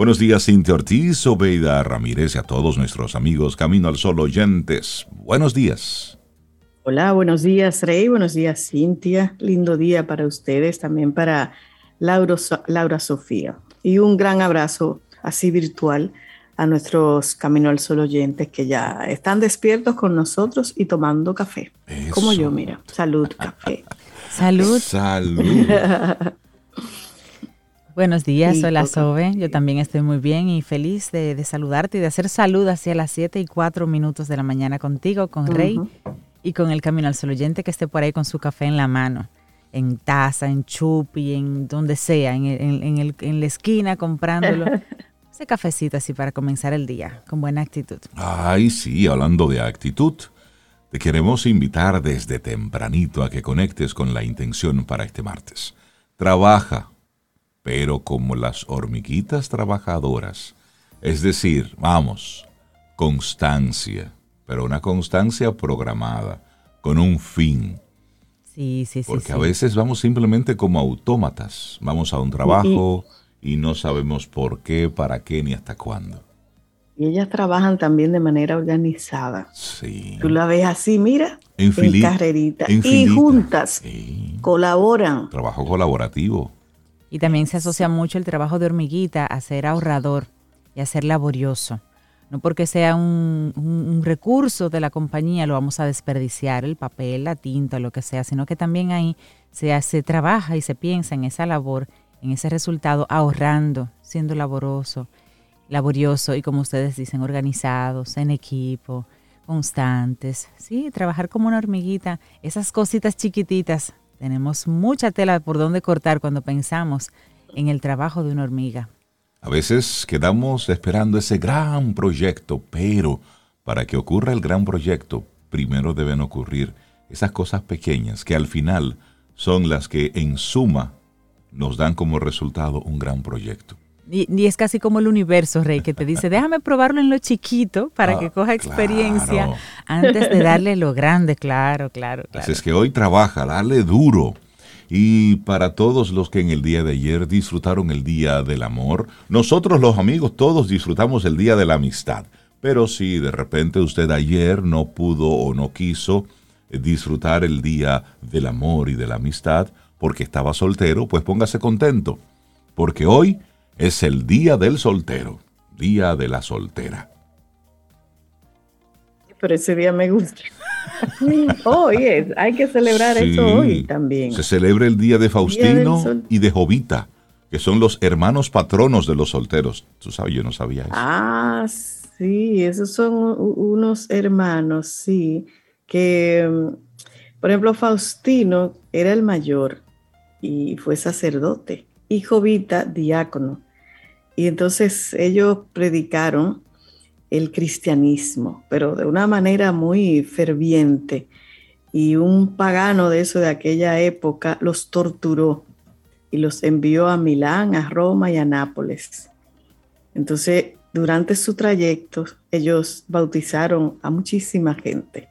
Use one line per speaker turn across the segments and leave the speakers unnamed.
Buenos días, Cintia Ortiz, Obeida Ramírez y a todos nuestros amigos Camino al Sol oyentes. Buenos días.
Hola, buenos días, Rey. Buenos días, Cintia. Lindo día para ustedes, también para Laura, Laura Sofía. Y un gran abrazo así virtual a nuestros Camino al Sol oyentes que ya están despiertos con nosotros y tomando café. Como yo, mira. Salud, café.
Salud.
Salud.
Buenos días, hola Sobe. Yo también estoy muy bien y feliz de, saludarte y de hacer salud hacia las 7 y 4 minutos de la mañana contigo, con Rey y con el Camino al Sol oyente que esté por ahí con su café en la mano, en taza, en chupi, en donde sea, en, en la esquina comprándolo. Ese cafecito así para comenzar el día, con buena actitud.
Ay, sí, hablando de actitud. Te queremos invitar desde tempranito a que conectes con la intención para este martes. Trabaja, pero como las hormiguitas trabajadoras. Es decir, vamos, constancia, pero una constancia programada, con un fin.
Sí, sí, sí.
Porque a veces vamos simplemente como autómatas, vamos a un trabajo y, no sabemos por qué, para qué ni hasta cuándo.
Y ellas trabajan también de manera organizada.
Sí.
Tú la ves así, mira, en, carrerita. y juntas colaboran.
Trabajo colaborativo.
Y también se asocia mucho el trabajo de hormiguita a ser ahorrador y a ser laborioso. No porque sea un, recurso de la compañía lo vamos a desperdiciar, el papel, la tinta, lo que sea, sino que también ahí se, se trabaja y se piensa en esa labor, en ese resultado, ahorrando, siendo laboroso, laborioso y como ustedes dicen, organizados, en equipo, constantes. Sí, trabajar como una hormiguita, esas cositas chiquititas tenemos mucha tela por donde cortar cuando pensamos en el trabajo de una hormiga.
A veces quedamos esperando ese gran proyecto, pero para que ocurra el gran proyecto, primero deben ocurrir esas cosas pequeñas que al final son las que en suma nos dan como resultado un gran proyecto.
Y, es casi como el universo, Rey, que te dice, déjame probarlo en lo chiquito para que ah, coja experiencia antes de darle lo grande, claro, claro, claro.
Así es que hoy trabaja, dale duro. Y para todos los que en el día de ayer disfrutaron el Día del Amor, nosotros los amigos todos disfrutamos el Día de la Amistad. Pero si de repente usted ayer no pudo o no quiso eh, disfrutar el Día del Amor y de la Amistad porque estaba soltero, pues póngase contento. Porque hoy es el Día del Soltero, Día de la Soltera.
Pero ese día me gusta. hoy hay que celebrar eso hoy también.
Se celebra el día de Faustino y de Jovita, que son los hermanos patronos de los solteros. Tú sabes, yo no sabía eso.
Ah, sí, esos son unos hermanos, sí, que, por ejemplo, Faustino era el mayor y fue sacerdote, y Jovita diácono. Y entonces ellos predicaron el cristianismo, pero de una manera muy ferviente. Y un pagano de eso de aquella época los torturó y los envió a Milán, a Roma y a Nápoles. Entonces, durante su trayecto, ellos bautizaron a muchísima gente.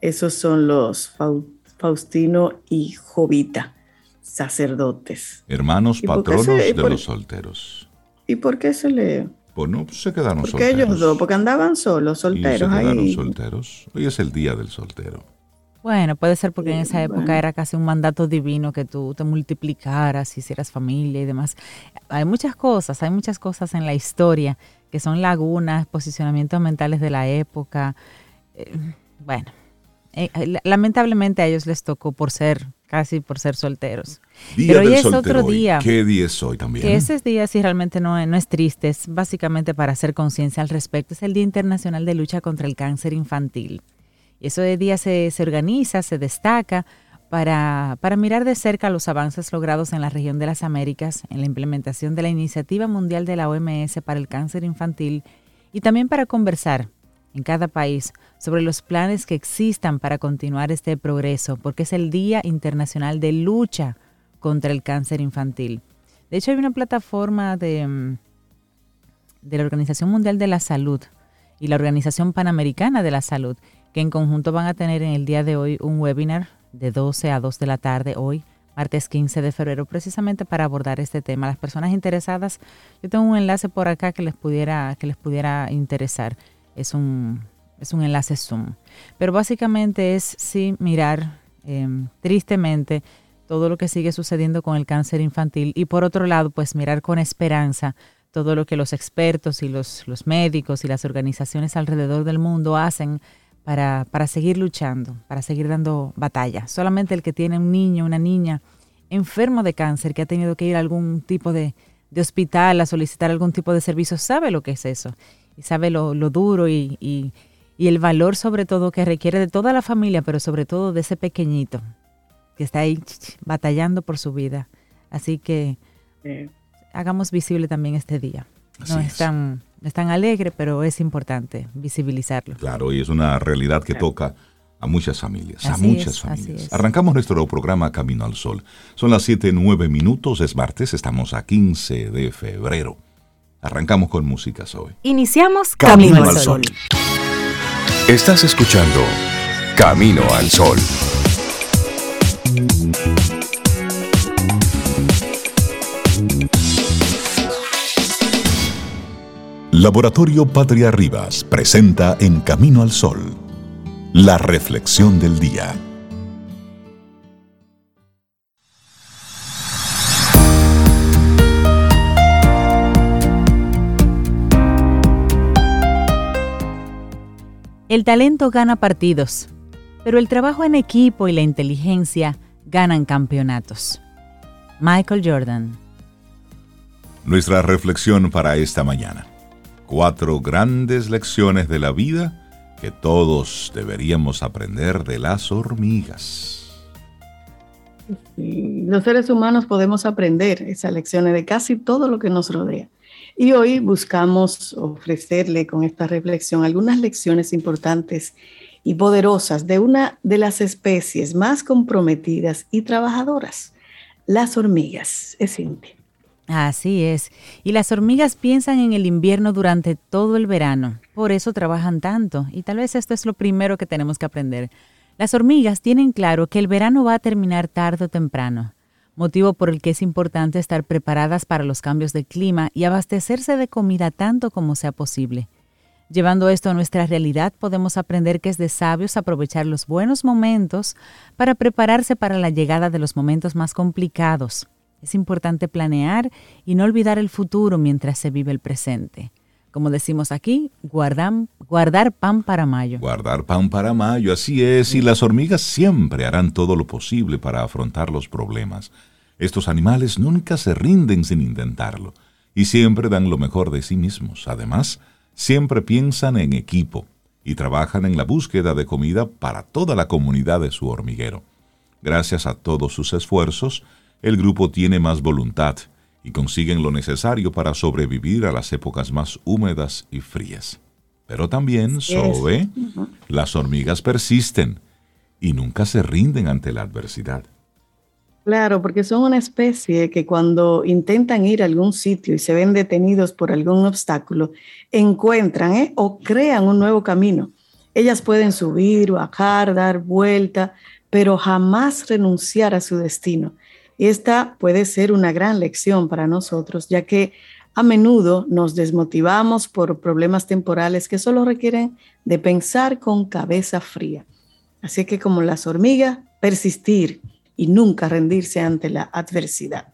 Esos son los Faustino y Jovita, sacerdotes.
Hermanos patronos de los solteros.
¿Y por qué se le
pues no, pues se quedaron
¿Por
solteros.
ellos dos? Porque andaban solos, solteros.
Y se quedaron solteros. Hoy es el día del soltero.
Bueno, puede ser porque en esa época era casi un mandato divino que tú te multiplicaras, hicieras familia y demás. Hay muchas cosas, hay muchas cosas en la historia que son lagunas, posicionamientos mentales de la época. Eh, bueno, eh, lamentablemente a ellos les tocó por ser casi por ser solteros.
Pero hoy es otro día. ¿Qué día es hoy también?
Que ese día sí realmente no, no es triste, es básicamente para hacer conciencia al respecto. Es el Día Internacional de Lucha contra el Cáncer Infantil. Y ese día se, se organiza, se destaca para, para mirar de cerca los avances logrados en la región de las Américas en la implementación de la Iniciativa Mundial de la OMS para el Cáncer Infantil y también para conversar en cada país sobre los planes que existan para continuar este progreso, porque es el Día Internacional de Lucha contra el Cáncer Infantil. De hecho, hay una plataforma de, mm, la Organización Mundial de la Salud y la Organización Panamericana de la Salud, que en conjunto van a tener en el día de hoy un webinar de 12 a 2 de la tarde hoy martes 15 de febrero, precisamente para abordar este tema. Las personas interesadas, yo tengo un enlace por acá que les pudiera, que les pudiera interesar. Es un, es un enlace Zoom. Pero básicamente es sí mirar em, tristemente todo lo que sigue sucediendo con el cáncer infantil y por otro lado, pues mirar con esperanza todo lo que los expertos y los, los médicos y las organizaciones alrededor del mundo hacen para, para seguir luchando, para seguir dando batalla. Solamente el que tiene un niño, una niña enfermo de cáncer, que ha tenido que ir a algún tipo de, hospital a solicitar algún tipo de servicio, sabe lo que es eso. Y sabe lo, duro y, y, el valor sobre todo que requiere de toda la familia, pero sobre todo de ese pequeñito que está ahí batallando por su vida. Así que hagamos visible también este día. no es tan es tan alegre, pero es importante visibilizarlo.
Claro, y es una realidad que toca a muchas familias, a muchas familias. Arrancamos nuestro programa Camino al Sol. Son las 7, 9 minutos, es martes, estamos a 15 de febrero. Arrancamos con música hoy.
Iniciamos Camino, al Sol. Estás escuchando Camino al Sol. Laboratorio Patria Rivas presenta En Camino al Sol, la reflexión del día.
El talento gana partidos, pero el trabajo en equipo y la inteligencia ganan campeonatos. Michael Jordan.
Nuestra reflexión para esta mañana cuatro grandes lecciones de la vida que todos deberíamos aprender de las hormigas.
los seres humanos podemos aprender esas lecciones de casi todo lo que nos rodea. Y hoy buscamos ofrecerle con esta reflexión algunas lecciones importantes y poderosas de una de las especies más comprometidas y trabajadoras, las hormigas. Es Cintia.
Así es. Y las hormigas piensan en el invierno durante todo el verano. Por eso trabajan tanto. Y tal vez esto es lo primero que tenemos que aprender. Las hormigas tienen claro que el verano va a terminar tarde o temprano, motivo por el que es importante estar preparadas para los cambios de clima y abastecerse de comida tanto como sea posible. Llevando esto a nuestra realidad, podemos aprender que es de sabios aprovechar los buenos momentos para prepararse para la llegada de los momentos más complicados es importante planear y no olvidar el futuro mientras se vive el presente. Como decimos aquí, guardar pan para mayo.
Guardar pan para mayo, así es, y las hormigas siempre harán todo lo posible para afrontar los problemas. Estos animales nunca se rinden sin intentarlo, y siempre dan lo mejor de sí mismos. Además, siempre piensan en equipo y trabajan en la búsqueda de comida para toda la comunidad de su hormiguero. Gracias a todos sus esfuerzos, el grupo tiene más voluntad y consiguen lo necesario para sobrevivir a las épocas más húmedas y frías. Pero también, Sobe, las hormigas persisten y nunca se rinden ante la adversidad.
Claro, porque son una especie que cuando intentan ir a algún sitio y se ven detenidos por algún obstáculo, encuentran ¿eh? o crean un nuevo camino. Ellas pueden subir, bajar, dar vuelta, pero jamás renunciar a su destino. Esta puede ser una gran lección para nosotros, ya que a menudo nos desmotivamos por problemas temporales que solo requieren de pensar con cabeza fría. Así que como las hormigas, persistir y nunca rendirse ante la adversidad.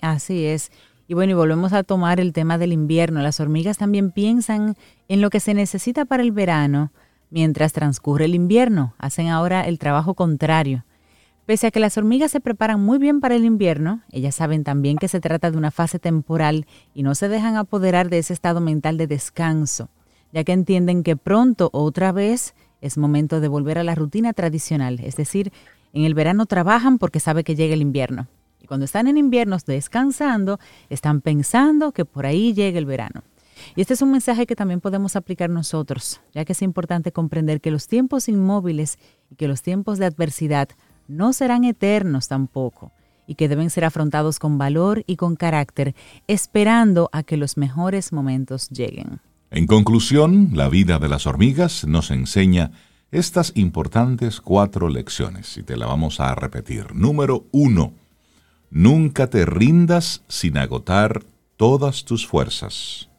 Así es. Y bueno, y volvemos a tomar el tema del invierno. Las hormigas también piensan en lo que se necesita para el verano mientras transcurre el invierno. Hacen ahora el trabajo contrario. Pese a que las hormigas se preparan muy bien para el invierno, ellas saben también que se trata de una fase temporal y no se dejan apoderar de ese estado mental de descanso, ya que entienden que pronto otra vez es momento de volver a la rutina tradicional, es decir, en el verano trabajan porque sabe que llega el invierno. Y cuando están en invierno descansando, están pensando que por ahí llega el verano. Y este es un mensaje que también podemos aplicar nosotros, ya que es importante comprender que los tiempos inmóviles y que los tiempos de adversidad no serán eternos tampoco y que deben ser afrontados con valor y con carácter, esperando a que los mejores momentos lleguen.
En conclusión, la vida de las hormigas nos enseña estas importantes cuatro lecciones y te la vamos a repetir. Número uno, Nunca te rindas sin agotar todas tus fuerzas.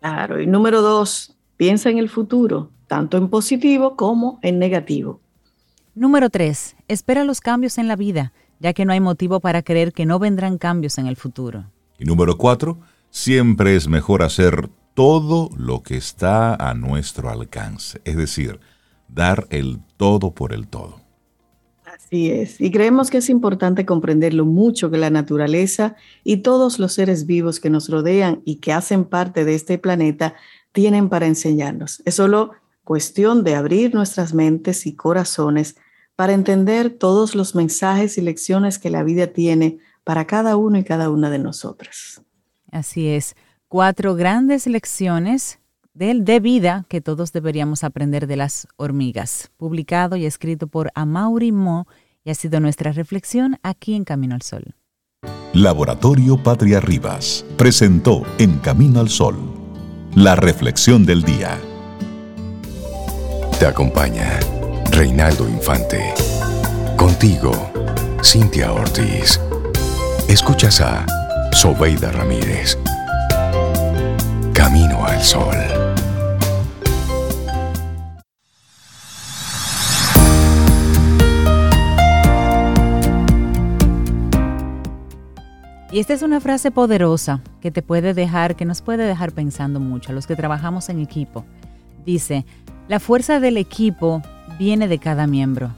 Claro, y número dos, piensa en el futuro, tanto en positivo como en negativo.
Número tres, espera los cambios en la vida, ya que no hay motivo para creer que no vendrán cambios en el futuro.
Y número cuatro, siempre es mejor hacer todo lo que está a nuestro alcance, es decir, dar el todo por el todo.
Así es, y creemos que es importante comprender lo mucho que la naturaleza y todos los seres vivos que nos rodean y que hacen parte de este planeta tienen para enseñarnos. Es solo cuestión de abrir nuestras mentes y corazones para entender todos los mensajes y lecciones que la vida tiene para cada uno y cada una de nosotras.
Así es, cuatro grandes lecciones de, de vida que todos deberíamos aprender de las hormigas, publicado y escrito por Amaury Mo y ha sido nuestra reflexión aquí en Camino al Sol.
Laboratorio Patria Rivas presentó En Camino al Sol la reflexión del día.
Te acompaña Reinaldo Infante. Contigo, Cintia Ortiz. Escuchas a Sobeida Ramírez. Camino al Sol.
Y esta es una frase poderosa que te puede dejar, que nos puede dejar pensando mucho a los que trabajamos en equipo. Dice, la fuerza del equipo viene de cada miembro.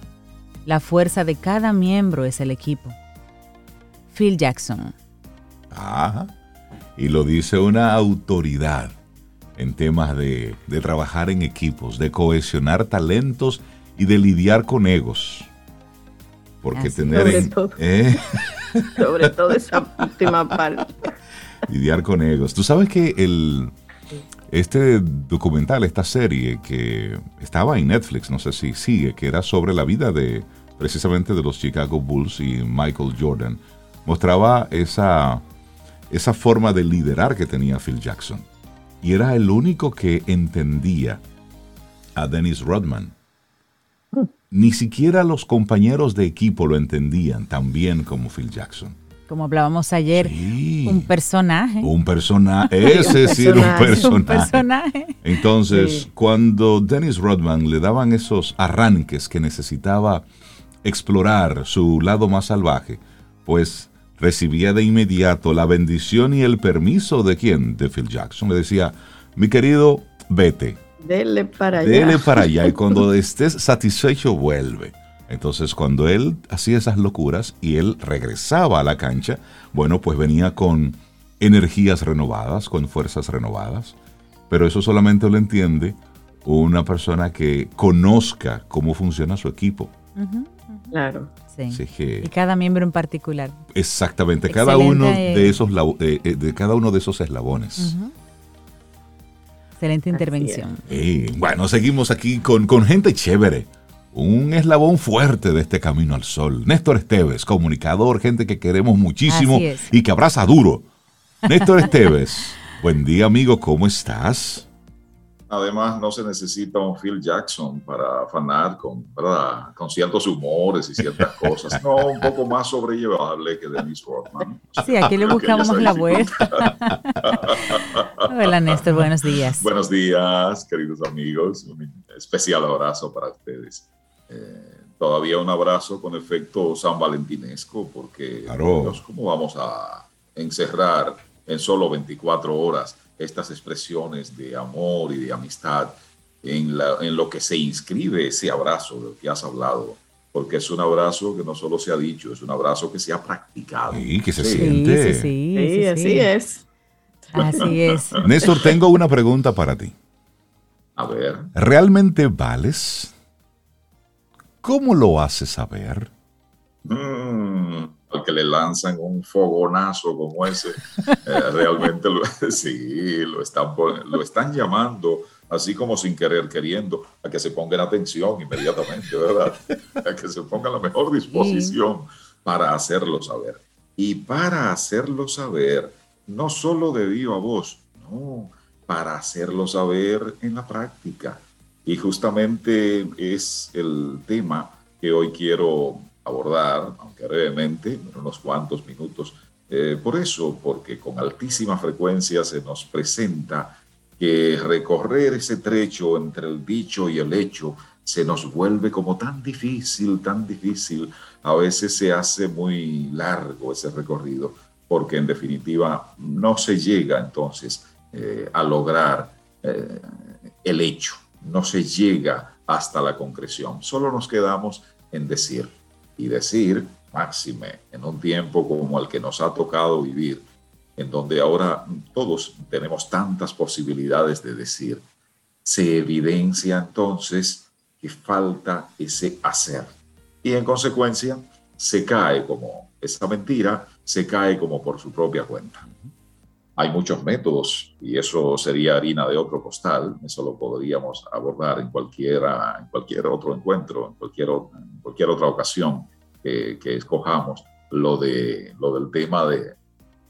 La fuerza de cada miembro es el equipo. Phil Jackson.
Ajá. Y lo dice una autoridad en temas de, de trabajar en equipos, de cohesionar talentos y de lidiar con egos. Porque
Así
tener...
Sobre
en-
todo.
¿eh?
Sobre todo esa última parte.
lidiar con egos. Tú sabes que el, este documental, esta serie que estaba en Netflix, no sé si sigue, que era sobre la vida de precisamente de los Chicago Bulls y Michael Jordan, mostraba esa, esa forma de liderar que tenía Phil Jackson. Y era el único que entendía a Dennis Rodman. Ni siquiera los compañeros de equipo lo entendían tan bien como Phil Jackson.
Como hablábamos ayer,
Sí.
un personaje.
Un personaje, ese sí era un
personaje.
Un personaje.
Entonces,
Sí.
cuando Dennis Rodman le daban esos arranques que necesitaba explorar su lado más salvaje, pues recibía de inmediato la bendición y el permiso de quién? De Phil Jackson. Le decía, mi querido, vete,
Dele para allá.
dele para allá y cuando estés satisfecho vuelve. Entonces, cuando él hacía esas locuras y él regresaba a la cancha, bueno, pues venía con energías renovadas, con fuerzas renovadas. Pero eso solamente lo entiende una persona que conozca cómo funciona su equipo.
Claro.
Sí.
Así que,
Y cada miembro en particular.
exactamente, cada uno de esos eh, eh, de cada uno de esos eslabones.
Excelente intervención.
Bueno, seguimos aquí con, con gente chévere. Un eslabón fuerte de este camino al sol. Néstor Esteves, comunicador, gente que queremos muchísimo y que abraza duro. Néstor Esteves, buen día amigo, ¿cómo estás?
Además, no se necesita un Phil Jackson para afanar con, ¿verdad? con ciertos humores y ciertas cosas. No, un poco más sobrellevable que Dennis Rodman.
Sí, aquí le buscamos la vuelta. Hola Néstor, buenos días.
Buenos días, queridos amigos. Un especial abrazo para ustedes. Eh, todavía un abrazo con efecto san valentinesco, porque
Claro.
Dios, ¿cómo vamos a encerrar en solo 24 horas estas expresiones de amor y de amistad en, la- en lo que se inscribe ese abrazo del que has hablado? Porque es un abrazo que no solo se ha dicho, es un abrazo que se ha practicado.
Sí, que se
Sí.
Sí,
siente.
sí, sí,
Sí,
sí,
así
sí.
es.
Así es.
Néstor, tengo una pregunta para ti.
A ver,
¿Realmente vales? ¿Cómo lo haces saber?
Mm, al que le lanzan un fogonazo como ese, eh, realmente lo, sí, lo están, lo están llamando, así como sin querer, queriendo, a que se pongan atención inmediatamente, ¿verdad? A que se pongan la mejor disposición para hacerlo saber. Y para hacerlo saber, no solo de viva voz, no, para hacerlo saber en la práctica. Y justamente es el tema que hoy quiero abordar, aunque brevemente, en unos cuantos minutos. Eh, por eso, porque con altísima frecuencia se nos presenta que recorrer ese trecho entre el dicho y el hecho se nos vuelve como tan difícil, tan difícil. A veces se hace muy largo ese recorrido, porque en definitiva no se llega entonces eh, a lograr eh, el hecho, no se llega hasta la concreción. Solo nos quedamos en decir y decir, máxime, en un tiempo como el que nos ha tocado vivir, en donde ahora todos tenemos tantas posibilidades de decir, se evidencia entonces que falta ese hacer. Y en consecuencia, se cae como esa mentira, se cae como por su propia cuenta. Hay muchos métodos y eso sería harina de otro costal, eso lo podríamos abordar en, cualquiera, en cualquier otro encuentro, en cualquier, en cualquier otra ocasión que, que escojamos, lo, de, lo del tema de,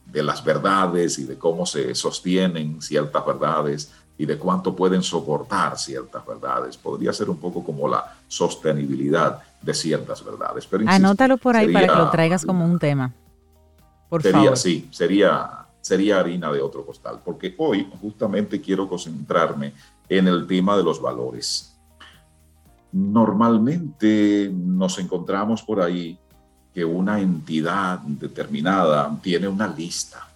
de las verdades y de cómo se sostienen ciertas verdades y de cuánto pueden soportar ciertas verdades. Podría ser un poco como la sostenibilidad de ciertas verdades. Pero
Anótalo por ahí para que lo traigas como un tema.
Por sería, Sí, sería, sería harina de otro costal, porque hoy justamente quiero concentrarme en el tema de los valores. Normalmente nos encontramos por ahí que una entidad determinada tiene una lista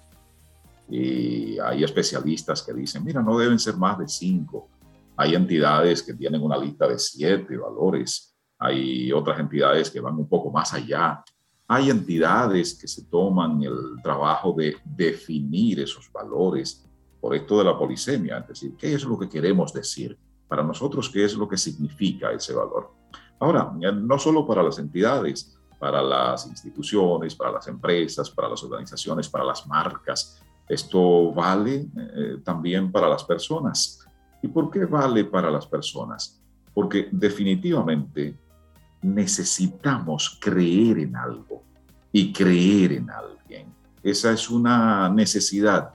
y hay especialistas que dicen, mira, no deben ser más de cinco. Hay entidades que tienen una lista de siete valores. Hay otras entidades que van un poco más allá. Hay entidades que se toman el trabajo de definir esos valores por esto de la polisemia, es decir, ¿qué es lo que queremos decir? Para nosotros, ¿qué es lo que significa ese valor? Ahora, no solo para las entidades, para las instituciones, para las empresas, para las organizaciones, para las marcas, esto vale eh, también para las personas. ¿Y por qué vale para las personas? Porque definitivamente necesitamos creer en algo y creer en alguien. Esa es una necesidad.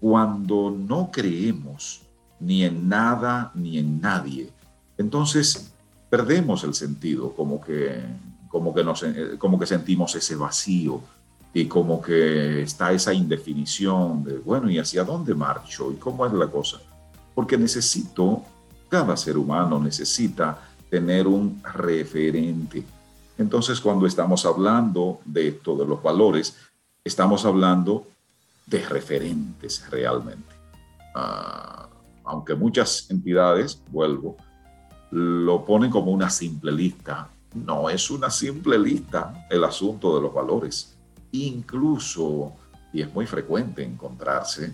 Cuando no creemos ni en nada ni en nadie, entonces perdemos el sentido, como que, como que, nos, eh, como que sentimos ese vacío, y como que está esa indefinición de, bueno, ¿y hacia dónde marcho? ¿Y cómo es la cosa? Porque necesito, cada ser humano necesita tener un referente. Entonces, cuando estamos hablando de de los valores, estamos hablando de referentes realmente. Ah, aunque muchas entidades, vuelvo, lo ponen como una simple lista, no es una simple lista el asunto de los valores Incluso, y es muy frecuente encontrarse,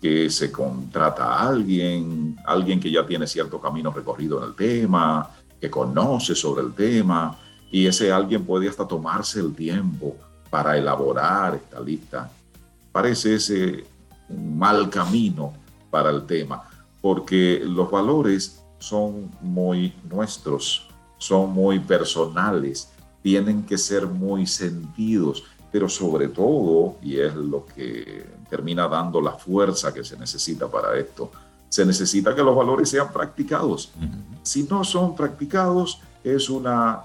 que se contrata a alguien, alguien que ya tiene cierto camino recorrido en el tema, que conoce sobre el tema, y ese alguien puede hasta tomarse el tiempo para elaborar esta lista. Parece ese un mal camino para el tema, porque los valores son muy nuestros, son muy personales, tienen que ser muy sentidos pero sobre todo, y es lo que termina dando la fuerza que se necesita para esto, se necesita que los valores sean practicados. Si no son practicados, es una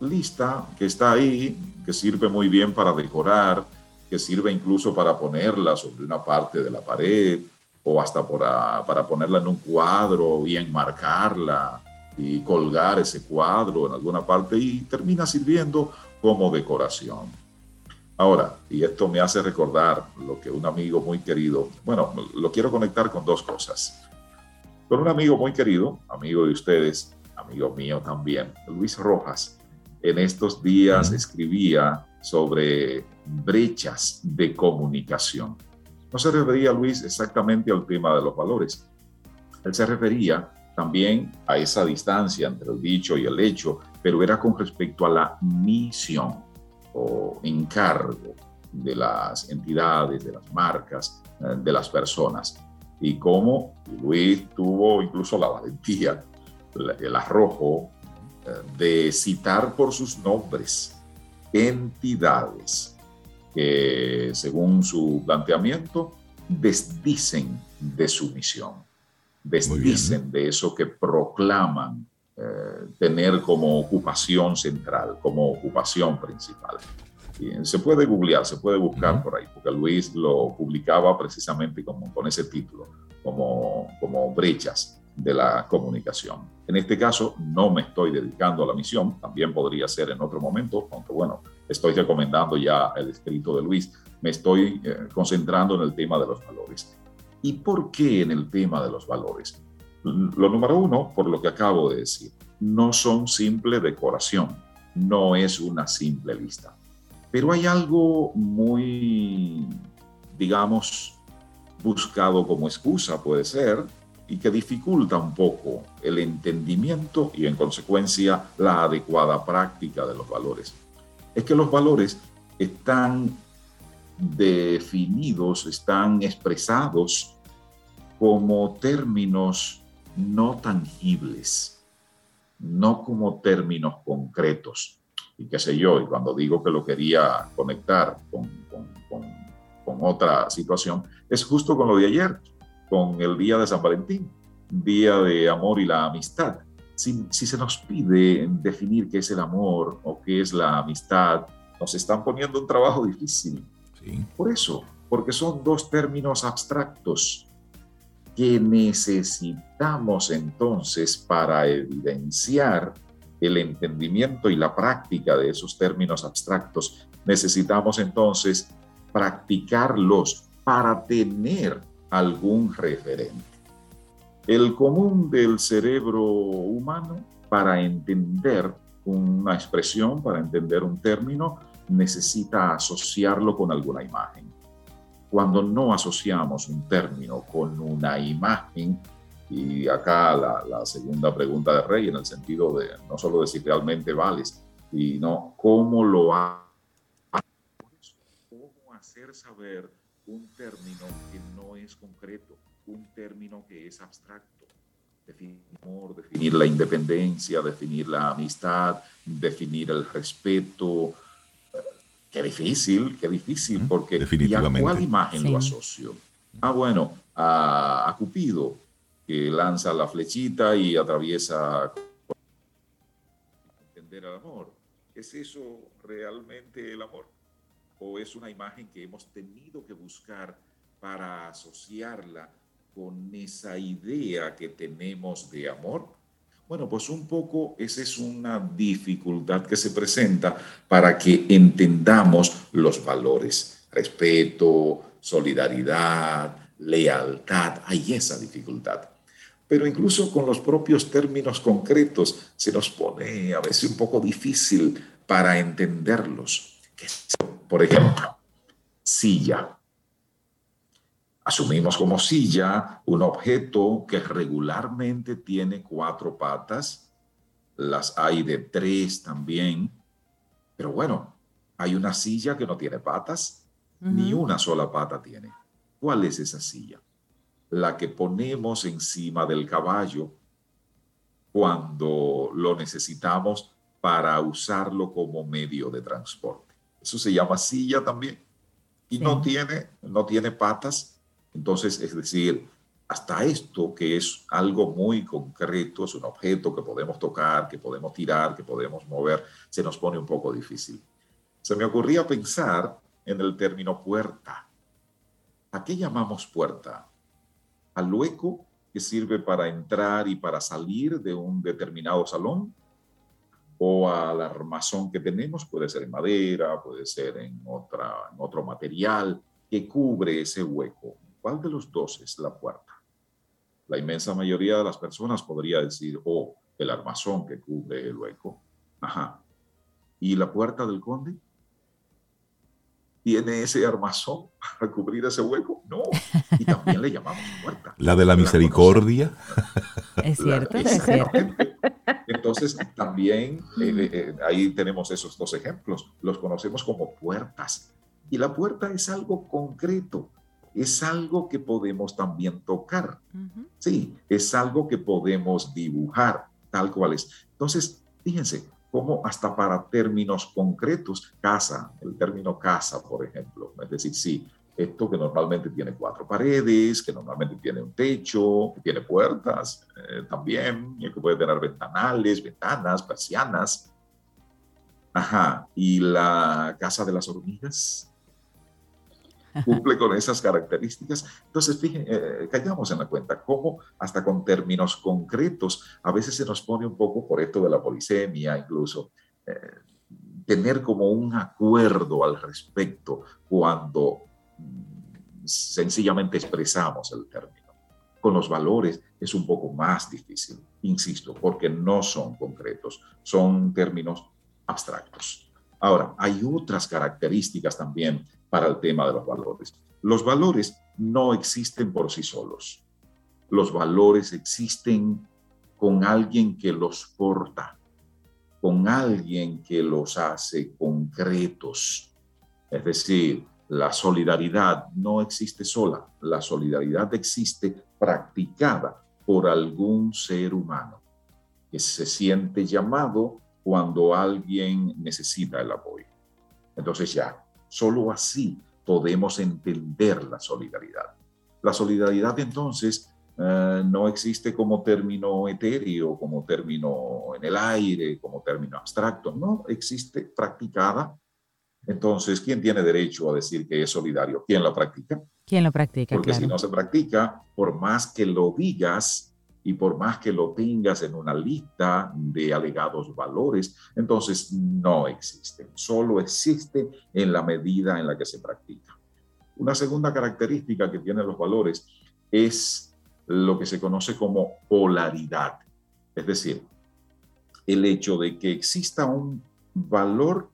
lista que está ahí, que sirve muy bien para decorar, que sirve incluso para ponerla sobre una parte de la pared o hasta para, para ponerla en un cuadro y enmarcarla y colgar ese cuadro en alguna parte y termina sirviendo como decoración. Ahora, y esto me hace recordar lo que un amigo muy querido, bueno, lo quiero conectar con dos cosas. Con un amigo muy querido, amigo de ustedes, amigo mío también, Luis Rojas, en estos días escribía sobre brechas de comunicación. No se refería, Luis, exactamente al tema de los valores. Él se refería también a esa distancia entre el dicho y el hecho, pero era con respecto a la misión o encargo de las entidades, de las marcas, eh, de las personas. Y cómo Luis tuvo incluso la valentía, el arrojo eh, de citar por sus nombres entidades que, según su planteamiento, desdicen de su misión, desdicen de eso que proclaman eh, tener como ocupación central, como ocupación principal. Se puede googlear, se puede buscar por ahí, porque Luis lo publicaba precisamente como, con ese título, como, como brechas de la comunicación. En este caso, no me estoy dedicando a la misión, también podría ser en otro momento, aunque bueno, estoy recomendando ya el escrito de Luis, me estoy eh, concentrando en el tema de los valores. ¿Y por qué en el tema de los valores? Lo número uno, por lo que acabo de decir, no son simple decoración, no es una simple lista. Pero hay algo muy, digamos, buscado como excusa, puede ser, y que dificulta un poco el entendimiento y en consecuencia la adecuada práctica de los valores. Es que los valores están definidos, están expresados como términos no tangibles, no como términos concretos. Y qué sé yo, y cuando digo que lo quería conectar con, con otra situación, es justo con lo de ayer con el día de San Valentín, día de amor y la amistad. Si, se nos pide definir qué es el amor o qué es la amistad, nos están poniendo un trabajo difícil. Por eso, porque son dos términos abstractos que necesitamos entonces para evidenciar el entendimiento y la práctica de esos términos abstractos. Necesitamos entonces practicarlos para tener algún referente. El común del cerebro humano para entender una expresión, para entender un término, necesita asociarlo con alguna imagen. Cuando no asociamos un término con una imagen, y acá la, segunda pregunta de Rey, en el sentido de no solo decir realmente vales, sino cómo lo ha, cómo hacer saber un término que no es concreto, un término que es abstracto. Definir amor, definir la independencia, definir la amistad, definir el respeto. Qué difícil, qué difícil, porque
Definitivamente.
¿y a cuál imagen lo asocio? Ah, bueno, a, a Cupido, que lanza la flechita y atraviesa entender el amor. ¿Es eso realmente el amor? o es una imagen que hemos tenido que buscar para asociarla con esa idea que tenemos de amor? Bueno, pues un poco esa es una dificultad que se presenta para que entendamos los valores, respeto, solidaridad, lealtad, hay esa dificultad. Pero incluso con los propios términos concretos se nos pone a veces un poco difícil para entenderlos. Por ejemplo, silla. Asumimos como silla un objeto que regularmente tiene cuatro patas, las hay de tres también, pero bueno, hay una silla que no tiene patas, ni una sola pata tiene. ¿Cuál es esa silla? La que ponemos encima del caballo cuando lo necesitamos para usarlo como medio de transporte. Eso se llama silla también. Y no, tiene, no tiene patas. Entonces, es decir, hasta esto que es algo muy concreto, es un objeto que podemos tocar, que podemos tirar, que podemos mover, se nos pone un poco difícil. Se me ocurría pensar en el término puerta. ¿A qué llamamos puerta? Al hueco que sirve para entrar y para salir de un determinado salón o al armazón que tenemos, puede ser en madera, puede ser en, otra, en otro material que cubre ese hueco. ¿Cuál de los dos es la puerta? La inmensa mayoría de las personas podría decir, oh, el armazón que cubre el hueco. Ajá. ¿Y la puerta del conde? ¿Tiene ese armazón para cubrir ese hueco? No. Y también le llamamos puerta.
La de la misericordia.
es cierto, es cierto.
Entonces, también eh, eh, ahí tenemos esos dos ejemplos. Los conocemos como puertas. Y la puerta es algo concreto, es algo que podemos también tocar. Sí, es algo que podemos dibujar, tal cual es. Entonces, fíjense cómo hasta para términos concretos, casa, el término casa, por ejemplo, es decir, sí, esto que normalmente tiene cuatro paredes, que normalmente tiene un techo, que tiene puertas eh, también, que puede tener ventanales, ventanas, persianas. Ajá, y la casa de las hormigas cumple con esas características. Entonces, fíjense, eh, caigamos en la cuenta cómo hasta con términos concretos a veces se nos pone un poco por esto de la polisemia, incluso eh, tener como un acuerdo al respecto cuando mm, sencillamente expresamos el término. Con los valores es un poco más difícil, insisto, porque no son concretos, son términos abstractos. Ahora, hay otras características también para el tema de los valores. Los valores no existen por sí solos. Los valores existen con alguien que los porta, con alguien que los hace concretos. Es decir, la solidaridad no existe sola, la solidaridad existe practicada por algún ser humano que se siente llamado cuando alguien necesita el apoyo. Entonces ya, solo así podemos entender la solidaridad. La solidaridad entonces eh, no existe como término etéreo, como término en el aire, como término abstracto, no, existe practicada. Entonces, ¿quién tiene derecho a decir que es solidario? ¿Quién lo practica?
¿Quién lo practica?
Porque si no se practica, por más que lo digas, y por más que lo tengas en una lista de alegados valores, entonces no existen, solo existe en la medida en la que se practica. Una segunda característica que tienen los valores es lo que se conoce como polaridad, es decir, el hecho de que exista un valor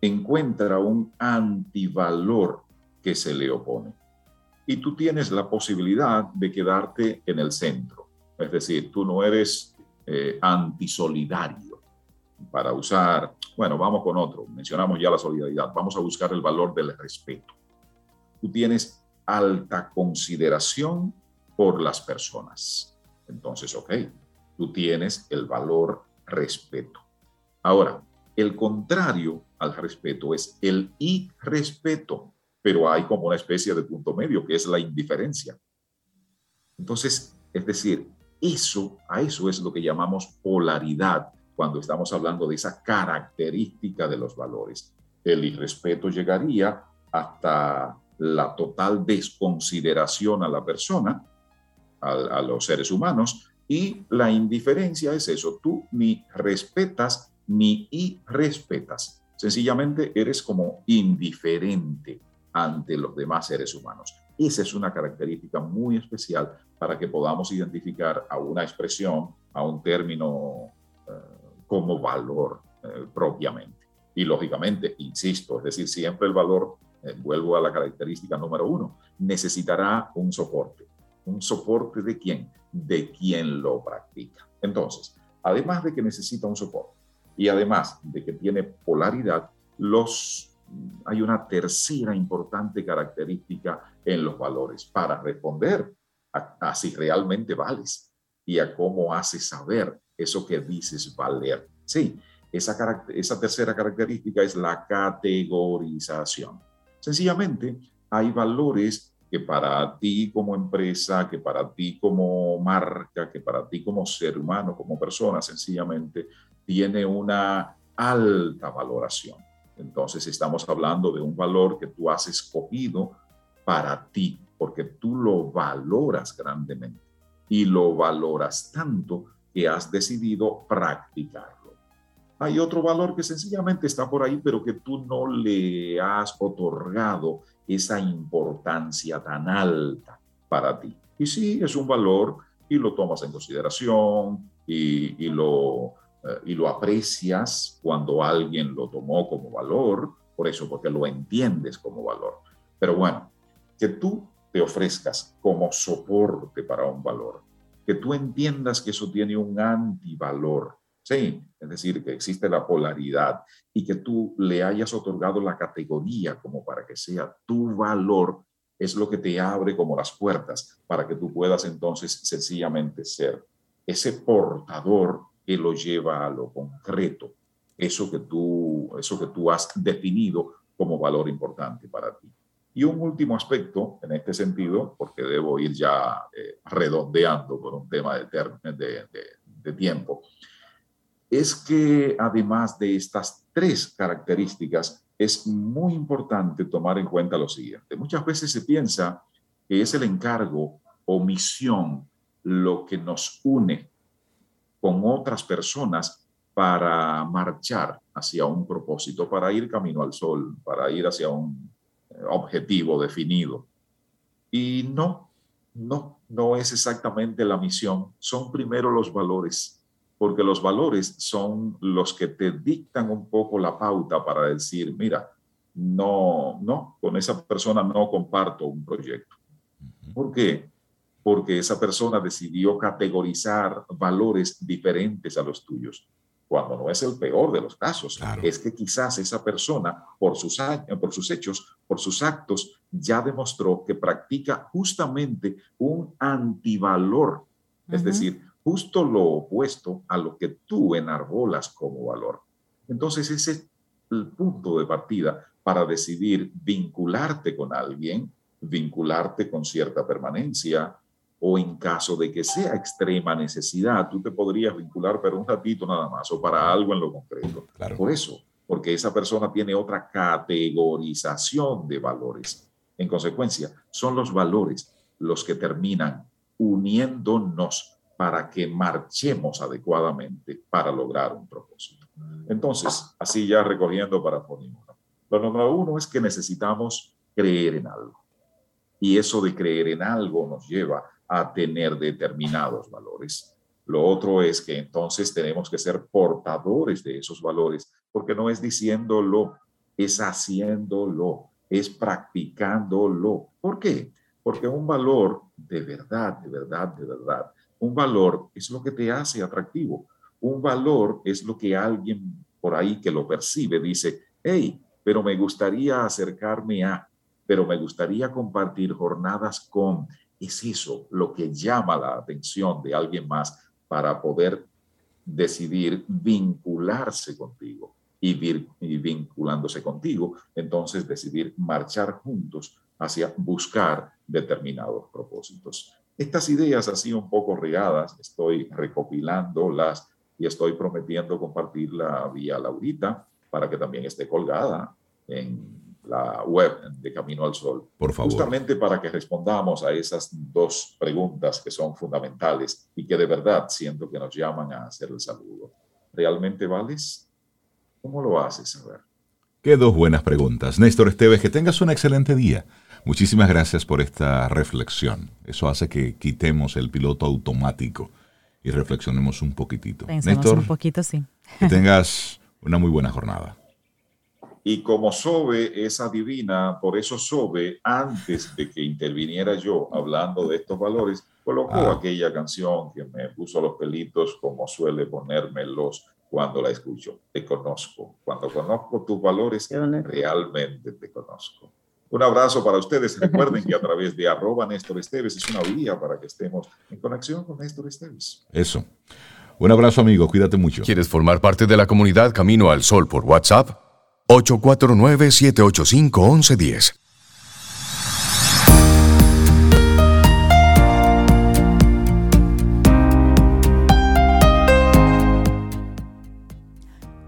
encuentra un antivalor que se le opone y tú tienes la posibilidad de quedarte en el centro. Es decir, tú no eres eh, antisolidario para usar, bueno, vamos con otro, mencionamos ya la solidaridad, vamos a buscar el valor del respeto. Tú tienes alta consideración por las personas. Entonces, ok, tú tienes el valor respeto. Ahora, el contrario al respeto es el irrespeto pero hay como una especie de punto medio, que es la indiferencia. Entonces, es decir, eso, a eso es lo que llamamos polaridad cuando estamos hablando de esa característica de los valores. El irrespeto llegaría hasta la total desconsideración a la persona, a, a los seres humanos, y la indiferencia es eso, tú ni respetas ni irrespetas, sencillamente eres como indiferente ante los demás seres humanos. Esa es una característica muy especial para que podamos identificar a una expresión, a un término eh, como valor eh, propiamente. Y lógicamente, insisto, es decir, siempre el valor, eh, vuelvo a la característica número uno, necesitará un soporte. ¿Un soporte de quién? De quien lo practica. Entonces, además de que necesita un soporte y además de que tiene polaridad, los hay una tercera importante característica en los valores para responder a, si realmente vales y a cómo haces saber eso que dices valer. Sí, esa, esa tercera característica es la categorización. Sencillamente, hay valores que para ti como empresa, que para ti como marca, que para ti como ser humano, como persona, sencillamente tiene una alta valoración. Entonces estamos hablando de un valor que tú has escogido para ti, porque tú lo valoras grandemente y lo valoras tanto que has decidido practicarlo. Hay otro valor que sencillamente está por ahí, pero que tú no le has otorgado esa importancia tan alta para ti. Y sí, es un valor y lo tomas en consideración y, y lo y lo aprecias cuando alguien lo tomó como valor, por eso, porque lo entiendes como valor. Pero bueno, que tú te ofrezcas como soporte para un valor, que tú entiendas que eso tiene un antivalor, sí, es decir, que existe la polaridad y que tú le hayas otorgado la categoría como para que sea tu valor, es lo que te abre como las puertas para que tú puedas entonces sencillamente ser ese portador que lo lleva a lo concreto, eso que tú, eso que tú has definido como valor importante para ti. Y un último aspecto en este sentido, porque debo ir ya eh, redondeando por un tema de, de, de tiempo, es que además de estas tres características, es muy importante tomar en cuenta lo siguiente. Muchas veces se piensa que es el encargo o misión lo que nos une con otras personas para marchar hacia un propósito, para ir camino al sol, para ir hacia un eh, objetivo definido. Y no, no, no es exactamente la misión, son primero los valores, porque los valores son los que te dictan un poco la pauta para decir, mira, no, no, con esa persona no comparto un proyecto. ¿Por qué? Porque esa persona decidió categorizar valores diferentes a los tuyos cuando no es el peor de los casos, es que quizás esa persona, por sus, por sus hechos, por sus actos, ya demostró que practica justamente un antivalor, es decir, justo lo opuesto a lo que tú enarbolas como valor. Entonces, ese es el punto de partida para decidir vincularte con alguien, vincularte con cierta permanencia, o en caso de que sea extrema necesidad, tú te podrías vincular pero un ratito nada más o para algo en lo concreto. Por eso, porque esa persona tiene otra categorización de valores. En consecuencia, son los valores los que terminan uniéndonos para que marchemos adecuadamente para lograr un propósito. Entonces, así ya recogiendo para poner Lo número uno es que necesitamos creer en algo. Y eso de creer en algo nos lleva a tener determinados valores. Lo otro es que entonces tenemos que ser portadores de esos valores, porque no es diciéndolo, es haciéndolo, es practicándolo. ¿Por qué? Porque un valor de verdad, de verdad, de verdad, un valor es lo que te hace atractivo. Un valor es lo que alguien por ahí que lo percibe dice, hey, pero me gustaría acercarme a, pero me gustaría compartir jornadas con, es eso lo que llama la atención de alguien más para poder decidir vincularse contigo y, vinculándose contigo, entonces decidir marchar juntos hacia buscar determinados propósitos. Estas ideas así un poco regadas, estoy recopilándolas y estoy prometiendo compartirla vía Laurita para que también esté colgada en la web de Camino al Sol.
Por favor.
Justamente para que respondamos a esas dos preguntas que son fundamentales y que de verdad siento que nos llaman a hacer el saludo. ¿Realmente vales? ¿Cómo lo haces? A ver.
Qué dos buenas preguntas. Néstor Esteves, que tengas un excelente día. Muchísimas gracias por esta reflexión. Eso hace que quitemos el piloto automático y reflexionemos un poquitito.
Néstor, un poquito, sí.
Que tengas una muy buena jornada.
Y como Sobe es adivina, por eso Sobe, antes de que interviniera yo hablando de estos valores, colocó ah. aquella canción que me puso los pelitos como suele ponérmelos cuando la escucho. Te conozco. Cuando conozco tus valores, realmente te conozco. Un abrazo para ustedes. Recuerden que a través de arroba Néstor Esteves es una vía para que estemos en conexión con Néstor Esteves.
Eso. Un abrazo, amigo. Cuídate mucho.
¿Quieres formar parte de la comunidad Camino al Sol por WhatsApp? 849-785-1110.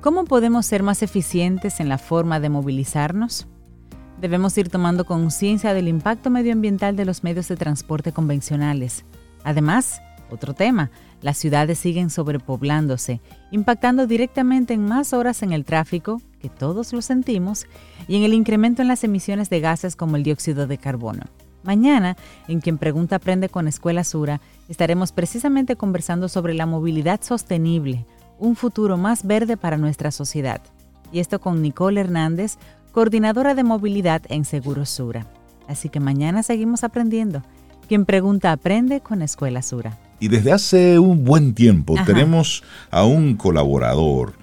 ¿Cómo podemos ser más eficientes en la forma de movilizarnos? Debemos ir tomando conciencia del impacto medioambiental de los medios de transporte convencionales. Además, otro tema, las ciudades siguen sobrepoblándose, impactando directamente en más horas en el tráfico, que todos lo sentimos, y en el incremento en las emisiones de gases como el dióxido de carbono. Mañana, en Quien Pregunta Aprende con Escuela Sura, estaremos precisamente conversando sobre la movilidad sostenible, un futuro más verde para nuestra sociedad. Y esto con Nicole Hernández, coordinadora de movilidad en Seguro Sura. Así que mañana seguimos aprendiendo. Quien pregunta aprende con Escuela Sura.
Y desde hace un buen tiempo tenemos a un colaborador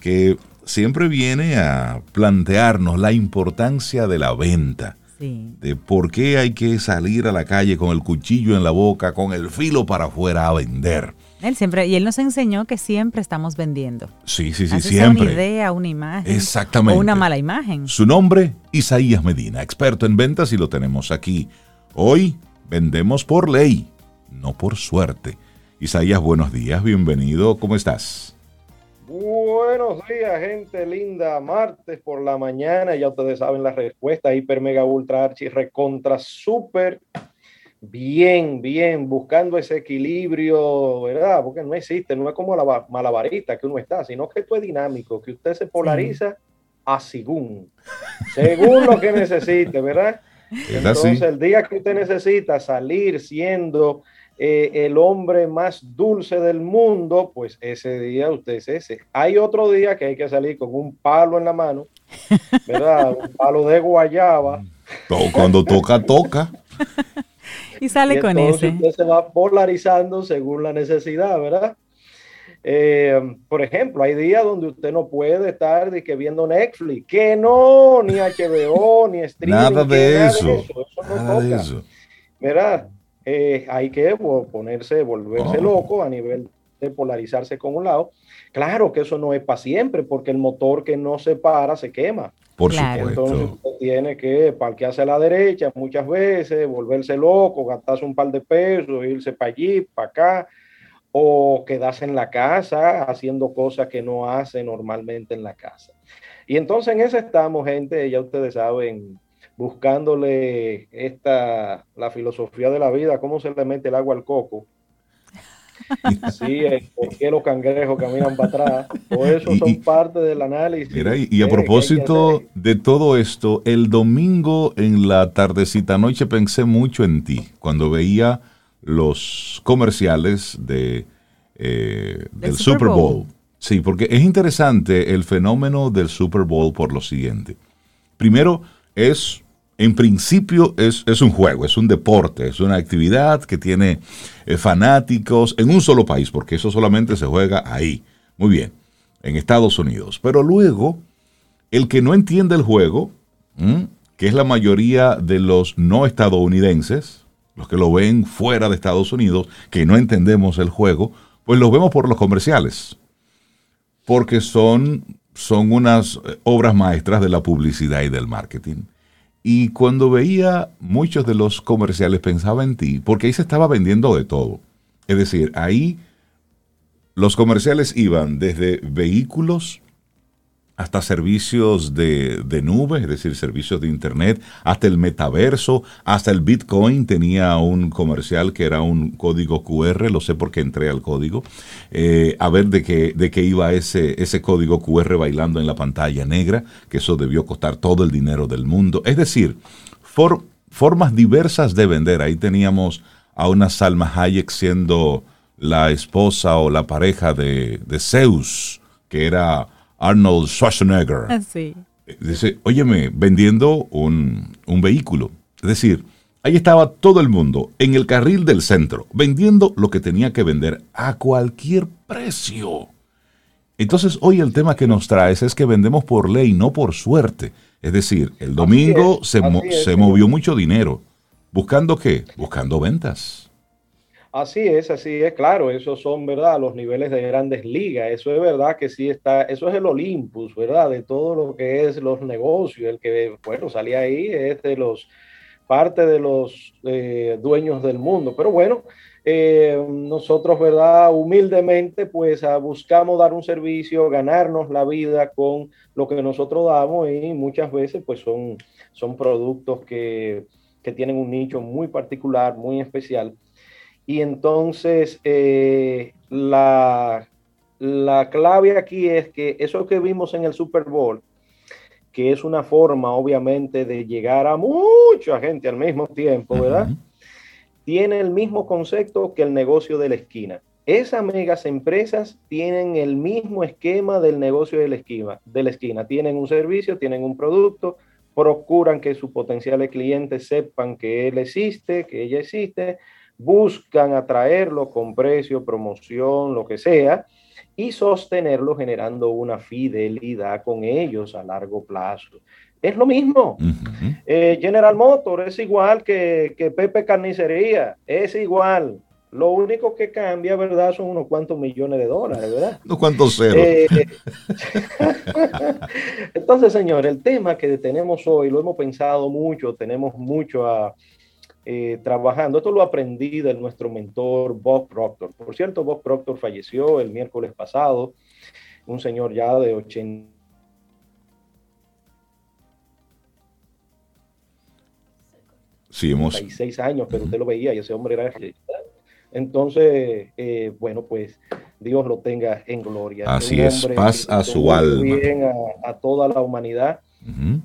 que siempre viene a plantearnos la importancia de la venta. De por qué hay que salir a la calle con el cuchillo en la boca, con el filo para afuera a vender.
Él siempre, y él nos enseñó que siempre estamos vendiendo.
Sí, sí, sí,
Así
siempre.
una idea, una imagen.
Exactamente.
O una mala imagen.
Su nombre, Isaías Medina, experto en ventas y lo tenemos aquí. Hoy vendemos por ley, no por suerte. Isaías, buenos días, bienvenido, ¿cómo estás?
Buenos días, gente linda. Martes por la mañana, ya ustedes saben la respuesta. Hiper, mega, ultra, archi, recontra, super. Bien, bien, buscando ese equilibrio, ¿verdad? Porque no existe, no es como la malabarita que uno está, sino que esto es dinámico, que usted se polariza a según, según lo que necesite, ¿verdad? Entonces, el día que usted necesita salir siendo eh, el hombre más dulce del mundo, pues ese día usted es ese. Hay otro día que hay que salir con un palo en la mano, ¿verdad? un palo de guayaba.
Cuando toca, toca.
Y sale con ese.
Usted se va polarizando según la necesidad, ¿verdad? Eh, por ejemplo, hay días donde usted no puede estar de que viendo Netflix, que no, ni HBO, ni streaming.
Nada de eso.
Nada de eso. eso
nada
no
de
toca.
eso.
¿Verdad? Eh, hay que ponerse, volverse
Oh.
loco a nivel de polarizarse con un lado. Claro que eso no es para siempre, porque el motor que no se para se quema.
Por
Claro.
Entonces
supuesto.
usted tiene que parquearse a la derecha muchas veces, volverse loco, gastarse un par de pesos, irse para allí, para acá, o quedarse en la casa haciendo cosas que no hace normalmente en la casa. Y entonces en eso estamos, gente, ya ustedes saben, buscándole esta, la filosofía de la vida, cómo se le mete el agua al coco. Sí, eh, por qué los cangrejos caminan para atrás. Todo eso
Y-
son
y-
parte del análisis.
Mira, y, y a
eh,
propósito de todo esto, el domingo en la tardecita noche pensé mucho en ti cuando veía los comerciales de, eh, del
Super
Super Bowl.
Bowl.
Sí, porque es interesante el fenómeno del Super Bowl por lo siguiente. Primero, es, en principio, es, es un juego, es un deporte, es una actividad que tiene eh, fanáticos en un solo país, porque eso solamente se juega ahí. Muy bien, en Estados Unidos. Pero luego, el que no entiende el juego, que es la mayoría de los no estadounidenses, los que lo ven fuera de Estados Unidos, que no entendemos el juego, pues los vemos por los comerciales porque son, son unas eh, obras maestras de la publicidad y del marketing. Y cuando veía muchos de los comerciales pensaba en ti, porque ahí se estaba vendiendo de todo. Es decir, ahí los comerciales iban desde vehículos hasta servicios de, de nube, es decir, servicios de Internet, hasta el metaverso, hasta el Bitcoin. Tenía un comercial que era un código QR, lo sé porque entré al código, eh, a ver de qué, de qué iba ese, ese código QR bailando en la pantalla negra, que eso debió costar todo el dinero del mundo. Es decir, for- formas diversas de vender. Ahí teníamos a una Salma Hayek siendo la esposa o la pareja de, de Zeus, que era Arnold Schwarzenegger.
Así.
Dice, óyeme, vendiendo un, un vehículo. Es decir, ahí estaba todo el mundo en el carril del centro, vendiendo lo que tenía que vender a cualquier precio. Entonces, hoy el tema que nos traes es que vendemos por ley, no por suerte. Es decir, el domingo
es,
se, mo-
es,
se movió mucho dinero. ¿Buscando qué? Buscando ventas.
Así es, así es, claro, esos son, ¿verdad? Los niveles de grandes ligas, eso es verdad que sí está, eso es el Olympus, ¿verdad? De todo lo que es los negocios, el que, bueno, salía ahí es de los, parte de los eh, dueños del mundo, pero bueno, eh, nosotros, ¿verdad? Humildemente, pues ah, buscamos dar un servicio, ganarnos la vida con lo que nosotros damos y muchas veces, pues son, son productos que, que tienen un nicho muy particular, muy especial. Y entonces eh, la, la clave aquí es que eso que vimos en el Super Bowl, que es una forma obviamente de llegar a mucha gente al mismo tiempo, ¿verdad?
Ujú.
Tiene el mismo concepto que el negocio de la esquina. Esas megas empresas tienen el mismo esquema del negocio de la esquina. De la esquina. Tienen un servicio, tienen un producto, procuran que sus potenciales clientes sepan que él existe, que ella existe, buscan atraerlo con precio, promoción, lo que sea, y sostenerlo generando una fidelidad con ellos a largo plazo. Es lo mismo. Eh, General Motors es igual que, que Pepe Carnicería, es igual. Lo único que cambia, ¿verdad? Son unos cuantos millones de dólares, ¿verdad?
Unos cuantos ceros.
Eh, entonces, señor, el tema que tenemos hoy, lo hemos pensado mucho, tenemos mucho a, eh, trabajando. Esto lo aprendí de nuestro mentor Bob Proctor. Por cierto, Bob Proctor falleció el miércoles pasado, un señor ya de 80
Sí, hemos...
años, pero usted lo veía y ese hombre era... Entonces, eh, bueno, pues Dios lo tenga en gloria.
Así es, paz a su alma.
Bien a, toda la humanidad.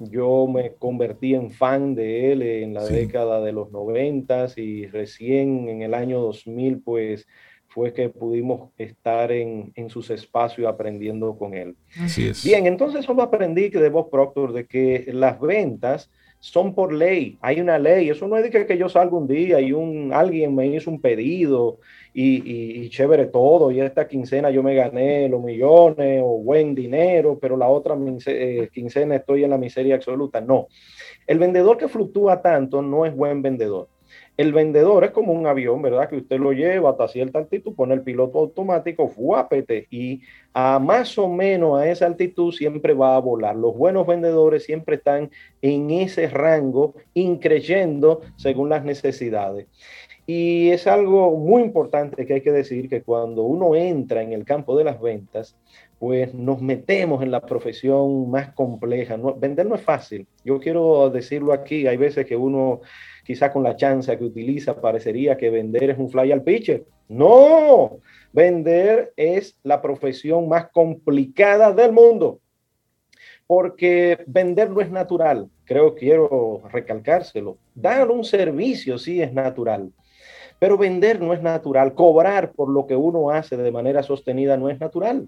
Yo me convertí en fan de él en la década de los noventas y recién en el año 2000, pues fue que pudimos estar en, en, sus espacios aprendiendo con él.
Así es.
Bien, entonces solo aprendí de Bob Proctor de que las ventas son por ley, hay una ley, eso no es de que, que yo salga un día y un, alguien me hizo un pedido y, chévere todo, y esta quincena yo me gané los millones o buen dinero, pero la otra eh, quincena estoy en la miseria absoluta. No, el vendedor que fluctúa tanto no es buen vendedor. El vendedor es como un avión, ¿verdad? Que usted lo lleva hasta cierta altitud, pone el piloto automático, fuápete, y a más o menos a esa altitud siempre va a volar. Los buenos vendedores siempre están en ese rango, increyendo según las necesidades. Y es algo muy importante que hay que decir que cuando uno entra en el campo de las ventas, pues nos metemos en la profesión más compleja. vender no es fácil. Yo quiero decirlo aquí, hay veces que uno quizá con la chanza que utiliza, parecería que vender es un fly al pitcher. No, vender es la profesión más complicada del mundo, porque vender no es natural. Creo, quiero recalcárselo. Dar un servicio sí es natural, pero vender no es natural. Cobrar por lo que uno hace de manera sostenida no es natural.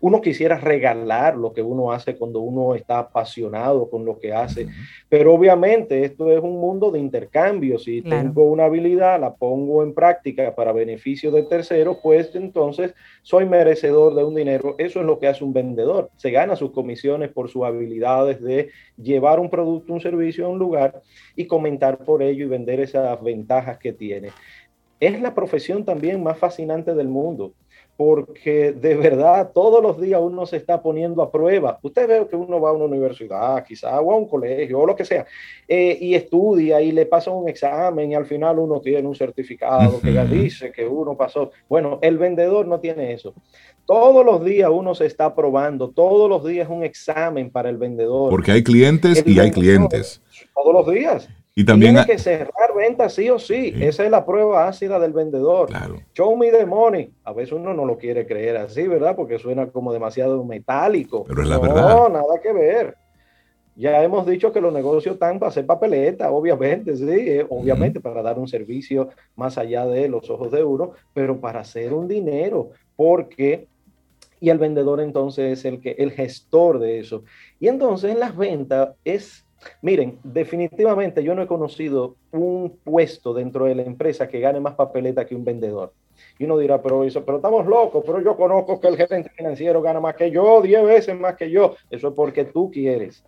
Uno quisiera regalar lo que uno hace cuando uno está apasionado con lo que hace, pero obviamente esto es un mundo de intercambio. Si tengo una habilidad, la pongo en práctica para beneficio de terceros, pues entonces soy merecedor de un dinero. Eso es lo que hace un vendedor. Se gana sus comisiones por sus habilidades de llevar un producto, un servicio a un lugar y comentar por ello y vender esas ventajas que tiene. Es la profesión también más fascinante del mundo porque de verdad todos los días uno se está poniendo a prueba. Usted ve que uno va a una universidad, quizá, o a un colegio, o lo que sea, eh, y estudia y le pasa un examen y al final uno tiene un certificado que ya dice que uno pasó. Bueno, el vendedor no tiene eso. Todos los días uno se está probando, todos los días es un examen para el vendedor.
Porque hay clientes y hay clientes.
Todos los días.
Y también
Tiene que cerrar ventas sí o sí. Esa es la prueba ácida del vendedor. Show me the money. A veces uno no lo quiere creer así, ¿verdad? Porque suena como demasiado metálico.
Pero es la verdad. No,
nada que ver. Ya hemos dicho que los negocios están para hacer papeleta, obviamente, sí, eh, obviamente para dar un servicio más allá de los ojos de uno, pero para hacer un dinero, porque y el vendedor entonces es el que el gestor de eso. Y entonces en las ventas es Miren, definitivamente yo no he conocido un puesto dentro de la empresa que gane más papeleta que un vendedor. Y uno dirá, pero, pero estamos locos, pero yo conozco que el gerente financiero gana más que yo, 10 veces más que yo. Eso es porque tú quieres.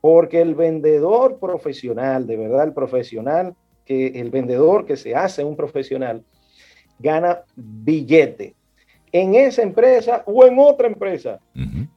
Porque el vendedor profesional, de verdad el profesional, que el vendedor que se hace un profesional, gana billete en esa empresa o en otra empresa,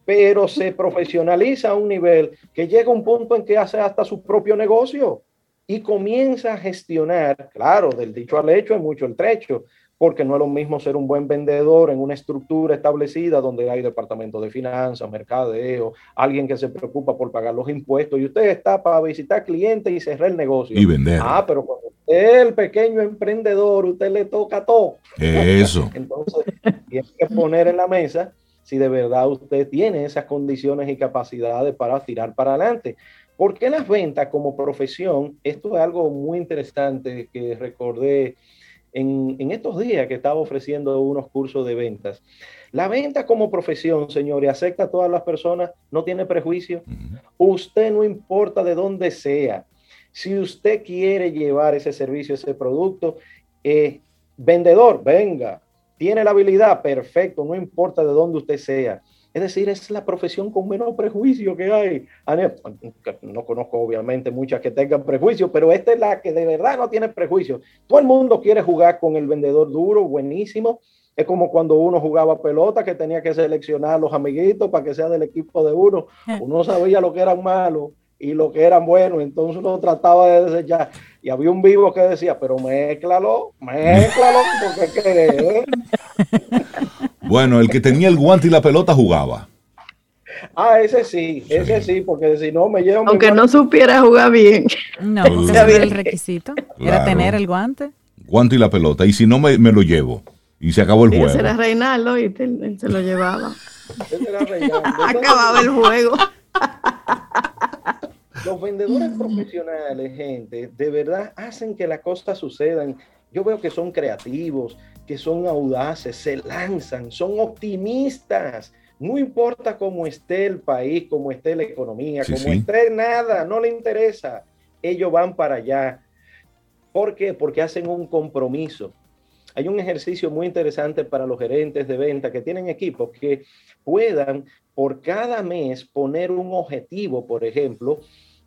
pero se profesionaliza a un nivel que llega a un punto en que hace hasta su propio negocio y comienza a gestionar, claro, del dicho al hecho hay mucho el trecho, porque no es lo mismo ser un buen vendedor en una estructura establecida donde hay departamento de finanzas, mercadeo, alguien que se preocupa por pagar los impuestos y usted está para visitar clientes y cerrar el negocio.
Y vender.
Ah, pero cuando el pequeño emprendedor, usted le toca todo.
Eso.
Entonces, tiene que poner en la mesa si de verdad usted tiene esas condiciones y capacidades para tirar para adelante. Porque las ventas como profesión, esto es algo muy interesante que recordé en, estos días que estaba ofreciendo unos cursos de ventas. La venta como profesión, señores, acepta a todas las personas, no tiene prejuicio. Usted no importa de dónde sea. Si usted quiere llevar ese servicio, ese producto, eh, vendedor, venga, tiene la habilidad, perfecto, no importa de dónde usted sea. Es decir, es la profesión con menos prejuicio que hay. No conozco obviamente muchas que tengan prejuicio, pero esta es la que de verdad no tiene prejuicio. Todo el mundo quiere jugar con el vendedor duro, buenísimo. Es como cuando uno jugaba pelota que tenía que seleccionar a los amiguitos para que sea del equipo de uno. Uno sabía lo que eran malos y lo que eran buenos, entonces uno trataba de desechar. Y había un vivo que decía, pero mézclalo, mézclalo, porque qué.
Bueno, el que tenía el guante y la pelota jugaba.
Ah, ese sí, ese sí, porque si no me llevo.
Aunque no supiera jugar bien.
No, ese era el requisito. Era tener el guante.
Guante y la pelota. Y si no, me, lo llevo. Y se acabó el juego.
Ese era Reinaldo y él se lo llevaba. Acababa el juego.
Los vendedores profesionales, gente, de verdad hacen que las cosas sucedan. Yo veo que son creativos, que son audaces, se lanzan, son optimistas. No importa cómo esté el país, cómo esté la economía, cómo esté nada, no le interesa. Ellos van para allá. ¿Por qué? Porque hacen un compromiso. Hay un ejercicio muy interesante para los gerentes de venta que tienen equipos que puedan por cada mes poner un objetivo, por ejemplo,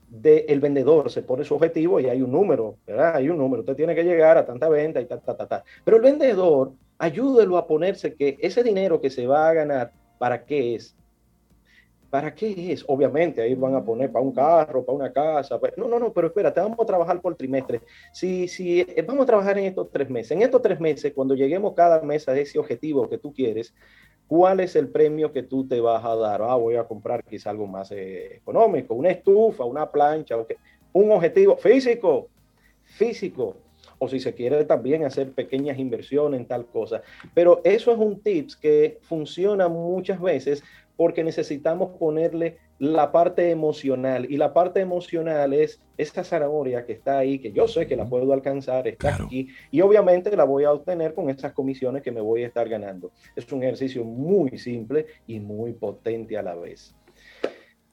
del vendedor, se pone su objetivo y hay un número, ¿verdad? Hay un número, usted tiene que llegar a tanta venta y ta, ta, ta, ta. Pero el vendedor, ayúdelo a ponerse que ese dinero que se va a ganar, ¿para qué es? ¿Para qué es? Obviamente, ahí van a poner para un carro, para una casa. No, no, no, pero espérate, vamos a trabajar por trimestre. Si, si eh, vamos a trabajar en estos tres meses, en estos tres meses, cuando lleguemos cada mes a ese objetivo que tú quieres, ¿Cuál es el premio que tú te vas a dar? Ah, voy a comprar quizá algo más eh, económico, una estufa, una plancha, un objetivo físico, físico. O si se quiere también hacer pequeñas inversiones en tal cosa. Pero eso es un tips que funciona muchas veces porque necesitamos ponerle la parte emocional. Y la parte emocional es esta zanahoria que está ahí, que yo sé que la puedo alcanzar, está aquí, y obviamente la voy a obtener con estas comisiones que me voy a estar ganando. Es un ejercicio muy simple y muy potente a la vez.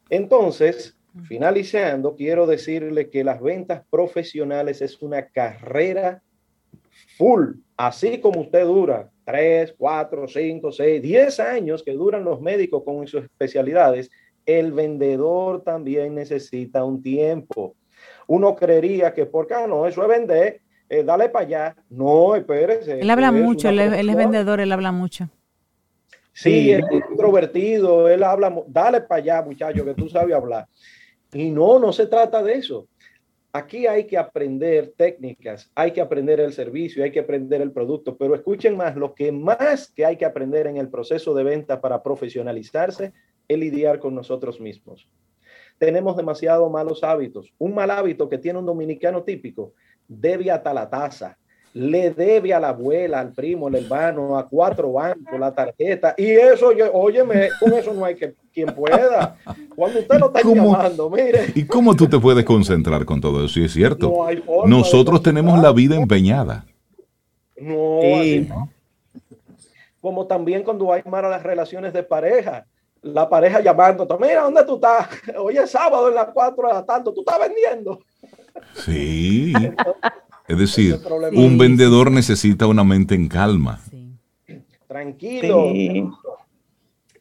Entonces, finalizando, quiero decirle que las ventas profesionales es una carrera full, así como usted dura 3, 4, 5, 6, 10 años que duran los médicos con sus especialidades, el vendedor también necesita un tiempo. Uno creería que porque ah, no, eso es vender, eh, dale para allá. No, espérese.
Él habla mucho, él, es vendedor, él habla mucho.
Sí, es introvertido, él habla, dale para allá, muchacho, que tú sabes hablar. Y no, no se trata de eso. Aquí hay que aprender técnicas, hay que aprender el servicio, hay que aprender el producto, pero escuchen más, lo que más que hay que aprender en el proceso de venta para profesionalizarse es lidiar con nosotros mismos. Tenemos demasiado malos hábitos. Un mal hábito que tiene un dominicano típico, debe hasta la taza, le debe a la abuela, al primo, al hermano, a cuatro bancos, la tarjeta. Y eso, óyeme, con eso no hay que quien pueda. Cuando usted lo está llamando, mire.
¿Y cómo tú te puedes concentrar con todo eso? Y es cierto. Nosotros tenemos la vida empeñada.
No, Como también cuando hay malas relaciones de pareja. La pareja llamando, mira, ¿dónde tú estás? Hoy es sábado en las cuatro de la tarde, tú estás vendiendo.
Sí. Es decir, un vendedor necesita una mente en calma.
Tranquilo.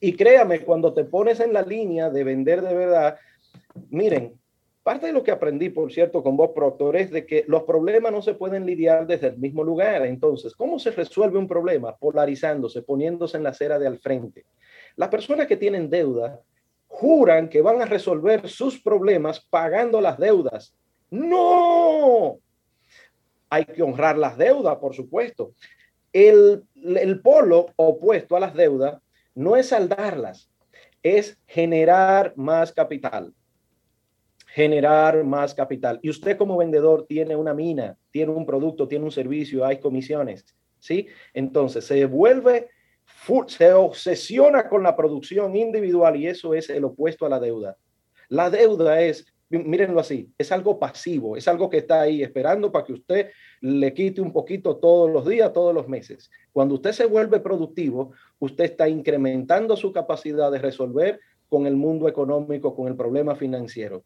Y créame, cuando te pones en la línea de vender de verdad, miren, parte de lo que aprendí, por cierto, con vos, Proctor, es de que los problemas no se pueden lidiar desde el mismo lugar. Entonces, ¿cómo se resuelve un problema? Polarizándose, poniéndose en la acera de al frente. Las personas que tienen deuda juran que van a resolver sus problemas pagando las deudas. No, hay que honrar las deudas, por supuesto. El, polo opuesto a las deudas no es saldarlas, es generar más capital. Generar más capital. Y usted como vendedor tiene una mina, tiene un producto, tiene un servicio, hay comisiones, ¿sí? Entonces se vuelve, se obsesiona con la producción individual y eso es el opuesto a la deuda. La deuda es mírenlo así, es algo pasivo, es algo que está ahí esperando para que usted le quite un poquito todos los días, todos los meses. Cuando usted se vuelve productivo, usted está incrementando su capacidad de resolver con el mundo económico, con el problema financiero.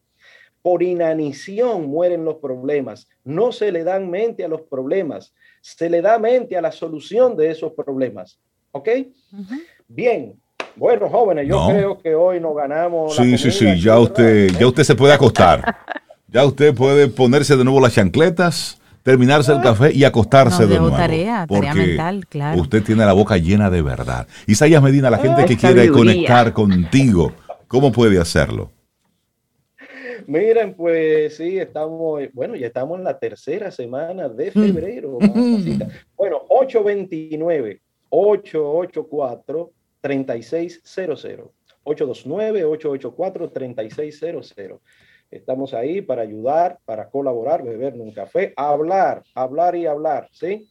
Por inanición mueren los problemas. No se le dan mente a los problemas, se le da mente a la solución de esos problemas. ¿Ok? Bien, Bueno, jóvenes, yo creo que hoy nos ganamos.
Sí, sí, sí, ya usted, ya usted se puede acostar. ya usted puede ponerse de nuevo las chancletas, terminarse el café y acostarse de nuevo.
Tarea, tarea mental, claro.
Usted tiene la boca llena de verdad. Isaías Medina, la gente que quiere conectar contigo, ¿cómo puede hacerlo?
Miren, pues sí, estamos, bueno, ya estamos en la tercera semana de mm. febrero. bueno, 829 884 3600. 829-884-3600. Estamos ahí para ayudar, para colaborar, beber un café, hablar, hablar y hablar, ¿sí?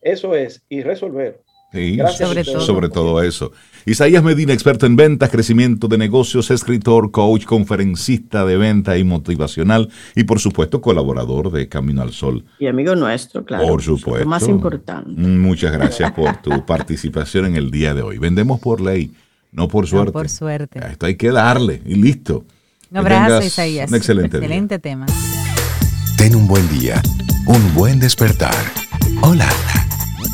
Eso es, y resolver.
Sí, sobre, todo. sobre todo eso. Isaías Medina, experto en ventas, crecimiento de negocios, escritor, coach, conferencista de venta y motivacional y por supuesto colaborador de Camino al Sol.
Y amigo nuestro, claro.
Por supuesto. Lo
más importante.
Muchas gracias por tu participación en el día de hoy. Vendemos por ley, no por suerte.
por suerte.
esto hay que darle y listo.
Un abrazo, Isaías.
Un excelente,
excelente tema.
Ten un buen día, un buen despertar. Hola.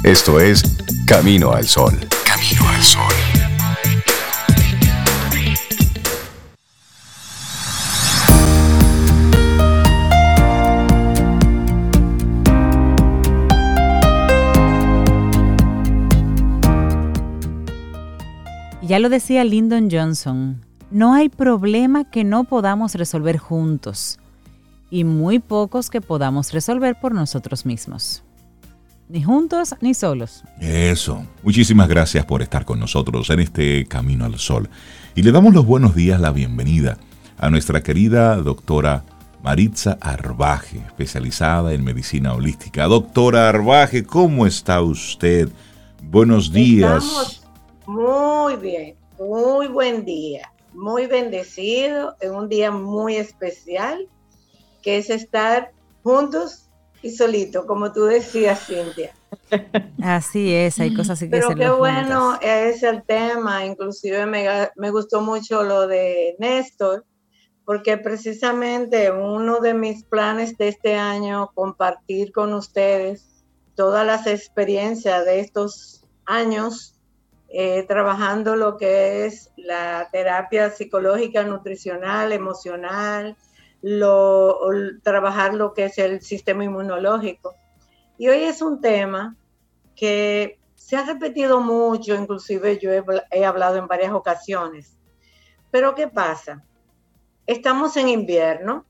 Esto es Camino al Sol. Camino al Sol.
Ya lo decía Lyndon Johnson, no hay problema que no podamos resolver juntos y muy pocos que podamos resolver por nosotros mismos ni juntos ni solos.
Eso. Muchísimas gracias por estar con nosotros en este Camino al Sol. Y le damos los buenos días, la bienvenida a nuestra querida doctora Maritza Arbaje, especializada en medicina holística. Doctora Arbaje, ¿cómo está usted? Buenos días.
Estamos muy bien, muy buen día, muy bendecido, en un día muy especial, que es estar juntos y solito, como tú decías, Cintia.
Así es, hay cosas que
Pero qué bueno es el tema, inclusive me, me gustó mucho lo de Néstor, porque precisamente uno de mis planes de este año, compartir con ustedes todas las experiencias de estos años eh, trabajando lo que es la terapia psicológica, nutricional, emocional, lo, trabajar lo que es el sistema inmunológico. Y hoy es un tema que se ha repetido mucho, inclusive yo he, hablado en varias ocasiones. Pero ¿qué pasa? Estamos en invierno,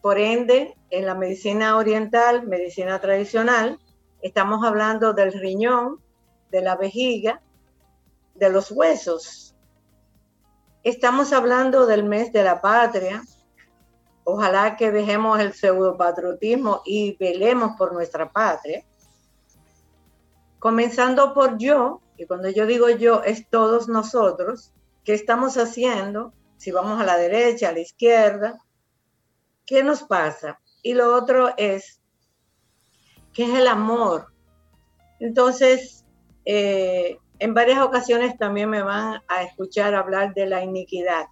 por ende, en la medicina oriental, medicina tradicional, estamos hablando del riñón, de la vejiga, de los huesos. Estamos hablando del mes de la patria, Ojalá que dejemos el pseudopatriotismo y velemos por nuestra patria. Comenzando por yo, y cuando yo digo yo es todos nosotros, ¿qué estamos haciendo? Si vamos a la derecha, a la izquierda, ¿qué nos pasa? Y lo otro es, ¿qué es el amor? Entonces, eh, en varias ocasiones también me van a escuchar hablar de la iniquidad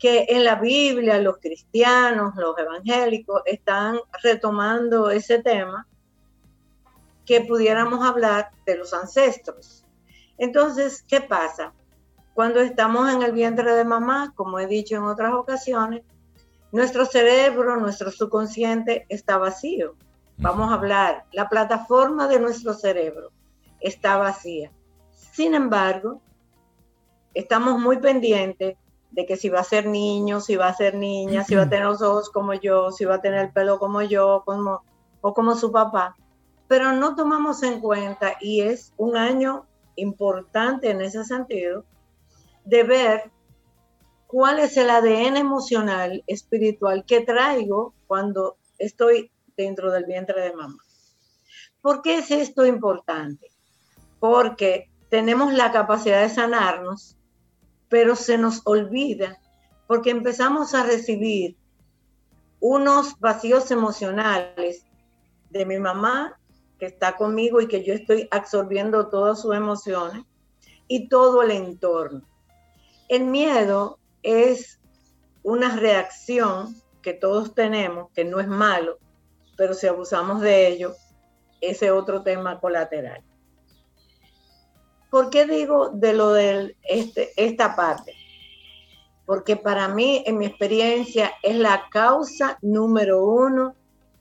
que en la Biblia los cristianos, los evangélicos están retomando ese tema, que pudiéramos hablar de los ancestros. Entonces, ¿qué pasa? Cuando estamos en el vientre de mamá, como he dicho en otras ocasiones, nuestro cerebro, nuestro subconsciente está vacío. Vamos a hablar, la plataforma de nuestro cerebro está vacía. Sin embargo, estamos muy pendientes de que si va a ser niño, si va a ser niña, si va a tener los ojos como yo, si va a tener el pelo como yo, como, o como su papá. Pero no tomamos en cuenta, y es un año importante en ese sentido, de ver cuál es el ADN emocional, espiritual que traigo cuando estoy dentro del vientre de mamá. ¿Por qué es esto importante? Porque tenemos la capacidad de sanarnos pero se nos olvida porque empezamos a recibir unos vacíos emocionales de mi mamá que está conmigo y que yo estoy absorbiendo todas sus emociones y todo el entorno. El miedo es una reacción que todos tenemos, que no es malo, pero si abusamos de ello, ese otro tema colateral. ¿Por qué digo de lo de este, esta parte? Porque para mí, en mi experiencia, es la causa número uno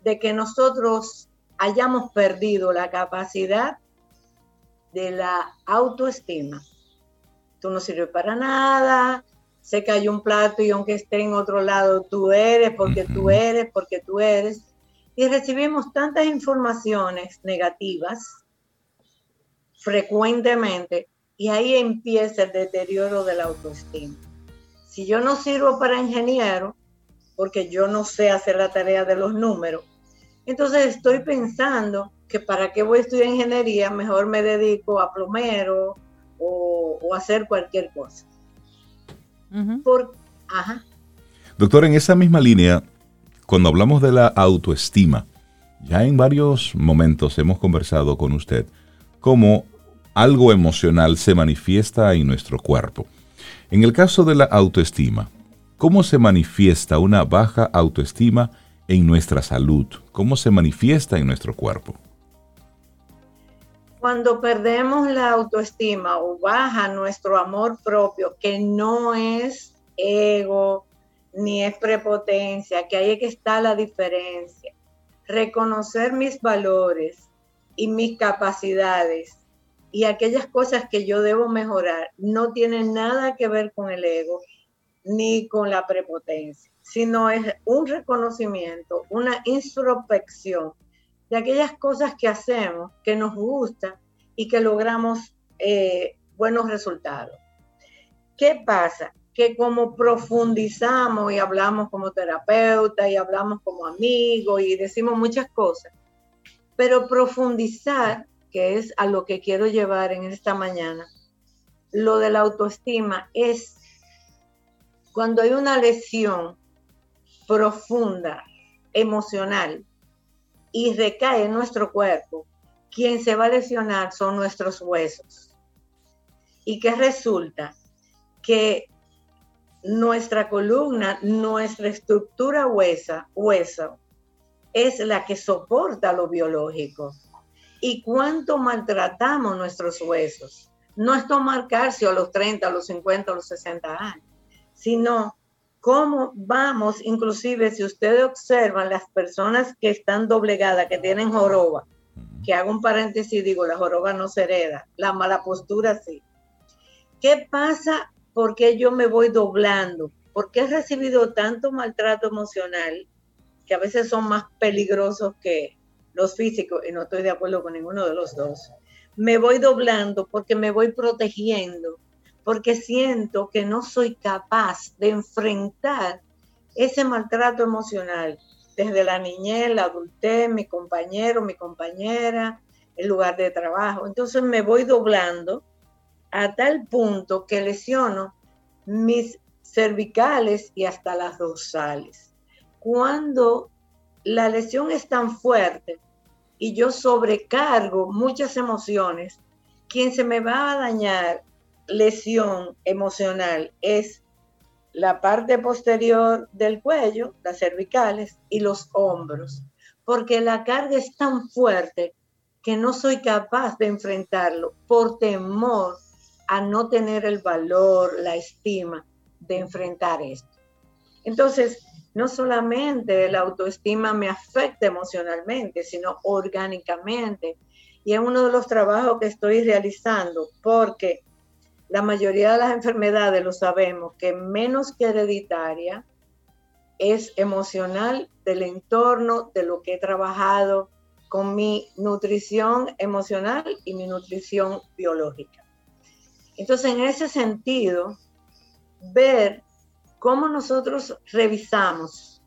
de que nosotros hayamos perdido la capacidad de la autoestima. Tú no sirves para nada, se cayó un plato y aunque esté en otro lado, tú eres, porque tú eres, porque tú eres. Y recibimos tantas informaciones negativas frecuentemente y ahí empieza el deterioro de la autoestima. Si yo no sirvo para ingeniero, porque yo no sé hacer la tarea de los números, entonces estoy pensando que para qué voy a estudiar ingeniería, mejor me dedico a plomero o, o hacer cualquier cosa.
Doctor, en esa misma línea, cuando hablamos de la autoestima, ya en varios momentos hemos conversado con usted cómo algo emocional se manifiesta en nuestro cuerpo. En el caso de la autoestima, ¿cómo se manifiesta una baja autoestima en nuestra salud? ¿Cómo se manifiesta en nuestro cuerpo?
Cuando perdemos la autoestima o baja nuestro amor propio, que no es ego ni es prepotencia, que ahí que está la diferencia. Reconocer mis valores y mis capacidades y aquellas cosas que yo debo mejorar no tienen nada que ver con el ego ni con la prepotencia, sino es un reconocimiento, una introspección de aquellas cosas que hacemos, que nos gusta y que logramos eh, buenos resultados. ¿Qué pasa? Que como profundizamos y hablamos como terapeuta y hablamos como amigos y decimos muchas cosas, pero profundizar, que es a lo que quiero llevar en esta mañana, lo de la autoestima es cuando hay una lesión profunda, emocional, y recae en nuestro cuerpo, quien se va a lesionar son nuestros huesos. ¿Y qué resulta? Que nuestra columna, nuestra estructura huesa, hueso, es la que soporta lo biológico. ¿Y cuánto maltratamos nuestros huesos? No es tomar calcio a los 30, a los 50, a los 60 años, sino cómo vamos, inclusive si ustedes observan las personas que están doblegadas, que tienen joroba, que hago un paréntesis, digo, la joroba no se hereda, la mala postura sí. ¿Qué pasa? ¿Por qué yo me voy doblando? Porque he recibido tanto maltrato emocional que a veces son más peligrosos que los físicos, y no estoy de acuerdo con ninguno de los dos. Me voy doblando porque me voy protegiendo, porque siento que no soy capaz de enfrentar ese maltrato emocional desde la niñez, la adultez, mi compañero, mi compañera, el lugar de trabajo. Entonces me voy doblando a tal punto que lesiono mis cervicales y hasta las dorsales. Cuando la lesión es tan fuerte y yo sobrecargo muchas emociones, quien se me va a dañar lesión emocional es la parte posterior del cuello, las cervicales y los hombros, porque la carga es tan fuerte que no soy capaz de enfrentarlo por temor a no tener el valor, la estima de enfrentar esto. Entonces, no solamente la autoestima me afecta emocionalmente, sino orgánicamente. Y es uno de los trabajos que estoy realizando porque la mayoría de las enfermedades lo sabemos que menos que hereditaria es emocional del entorno, de lo que he trabajado con mi nutrición emocional y mi nutrición biológica. Entonces, en ese sentido, ver cómo nosotros revisamos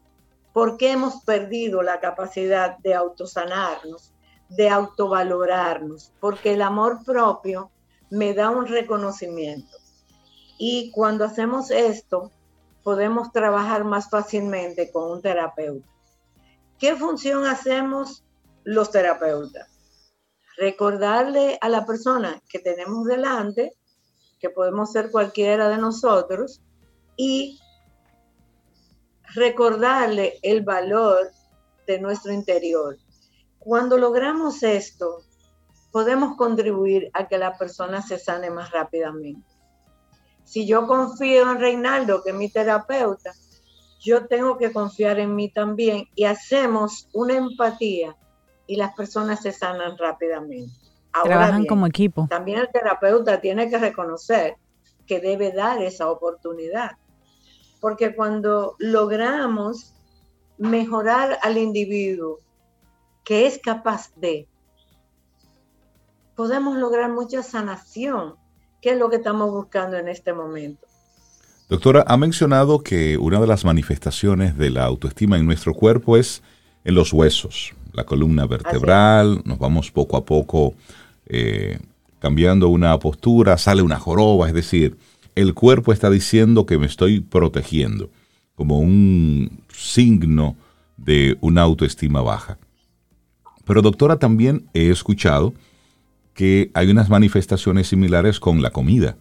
por qué hemos perdido la capacidad de autosanarnos, de autovalorarnos, porque el amor propio me da un reconocimiento. Y cuando hacemos esto, podemos trabajar más fácilmente con un terapeuta. ¿Qué función hacemos los terapeutas? Recordarle a la persona que tenemos delante, que podemos ser cualquiera de nosotros, y recordarle el valor de nuestro interior. Cuando logramos esto, podemos contribuir a que la persona se sane más rápidamente. Si yo confío en Reinaldo, que es mi terapeuta, yo tengo que confiar en mí también y hacemos una empatía y las personas se sanan rápidamente.
Trabajan como equipo.
También el terapeuta tiene que reconocer que debe dar esa oportunidad. Porque cuando logramos mejorar al individuo que es capaz de, podemos lograr mucha sanación, que es lo que estamos buscando en este momento.
Doctora, ha mencionado que una de las manifestaciones de la autoestima en nuestro cuerpo es en los huesos, la columna vertebral, nos vamos poco a poco eh, cambiando una postura, sale una joroba, es decir, el cuerpo está diciendo que me estoy protegiendo, como un signo de una autoestima baja. Pero doctora, también he escuchado que hay unas manifestaciones similares con la comida.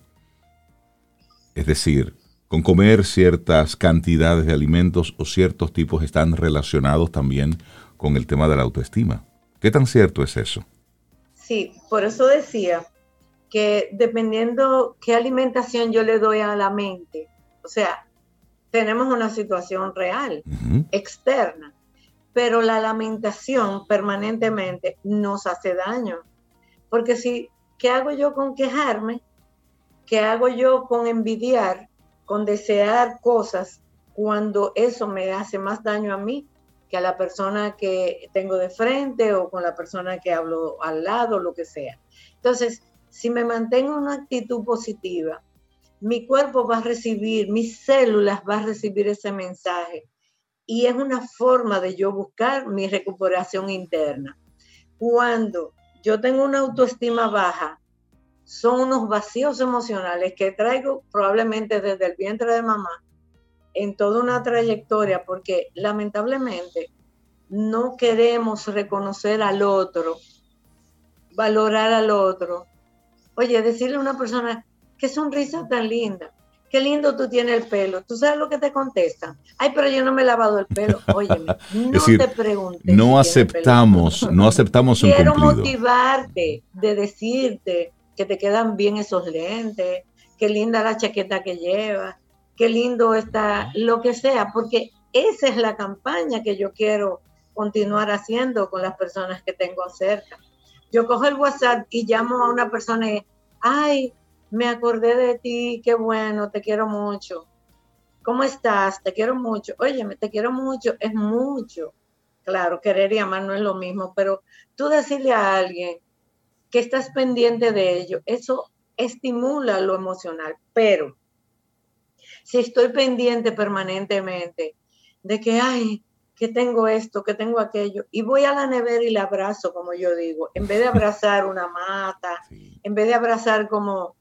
Es decir, con comer ciertas cantidades de alimentos o ciertos tipos están relacionados también con el tema de la autoestima. ¿Qué tan cierto es eso?
Sí, por eso decía que dependiendo qué alimentación yo le doy a la mente, o sea, tenemos una situación real, externa, pero la lamentación permanentemente nos hace daño. Porque si, ¿qué hago yo con quejarme? ¿Qué hago yo con envidiar, con desear cosas cuando eso me hace más daño a mí que a la persona que tengo de frente o con la persona que hablo al lado, lo que sea? Entonces, si me mantengo en una actitud positiva, mi cuerpo va a recibir, mis células van a recibir ese mensaje. Y es una forma de yo buscar mi recuperación interna. Cuando yo tengo una autoestima baja, son unos vacíos emocionales que traigo probablemente desde el vientre de mamá en toda una trayectoria, porque lamentablemente no queremos reconocer al otro, valorar al otro. Oye, decirle a una persona, qué sonrisa tan linda, qué lindo tú tienes el pelo. ¿Tú sabes lo que te contestan? Ay, pero yo no me he lavado el pelo. Óyeme, no te preguntes.
No aceptamos, no aceptamos
un Quiero motivarte de decirte que te quedan bien esos lentes, qué linda la chaqueta que llevas, qué lindo está lo que sea, porque esa es la campaña que yo quiero continuar haciendo con las personas que tengo cerca. Yo cojo el WhatsApp y llamo a una persona y, ay, me acordé de ti, qué bueno, te quiero mucho. ¿Cómo estás? Te quiero mucho. Óyeme, te quiero mucho, es mucho. Claro, querer y amar no es lo mismo, pero tú decirle a alguien que estás pendiente de ello, eso estimula lo emocional, pero si estoy pendiente permanentemente de que, ay, que tengo esto, que tengo aquello, y voy a la nevera y la abrazo, como yo digo, en vez de abrazar una mata, en vez de abrazar como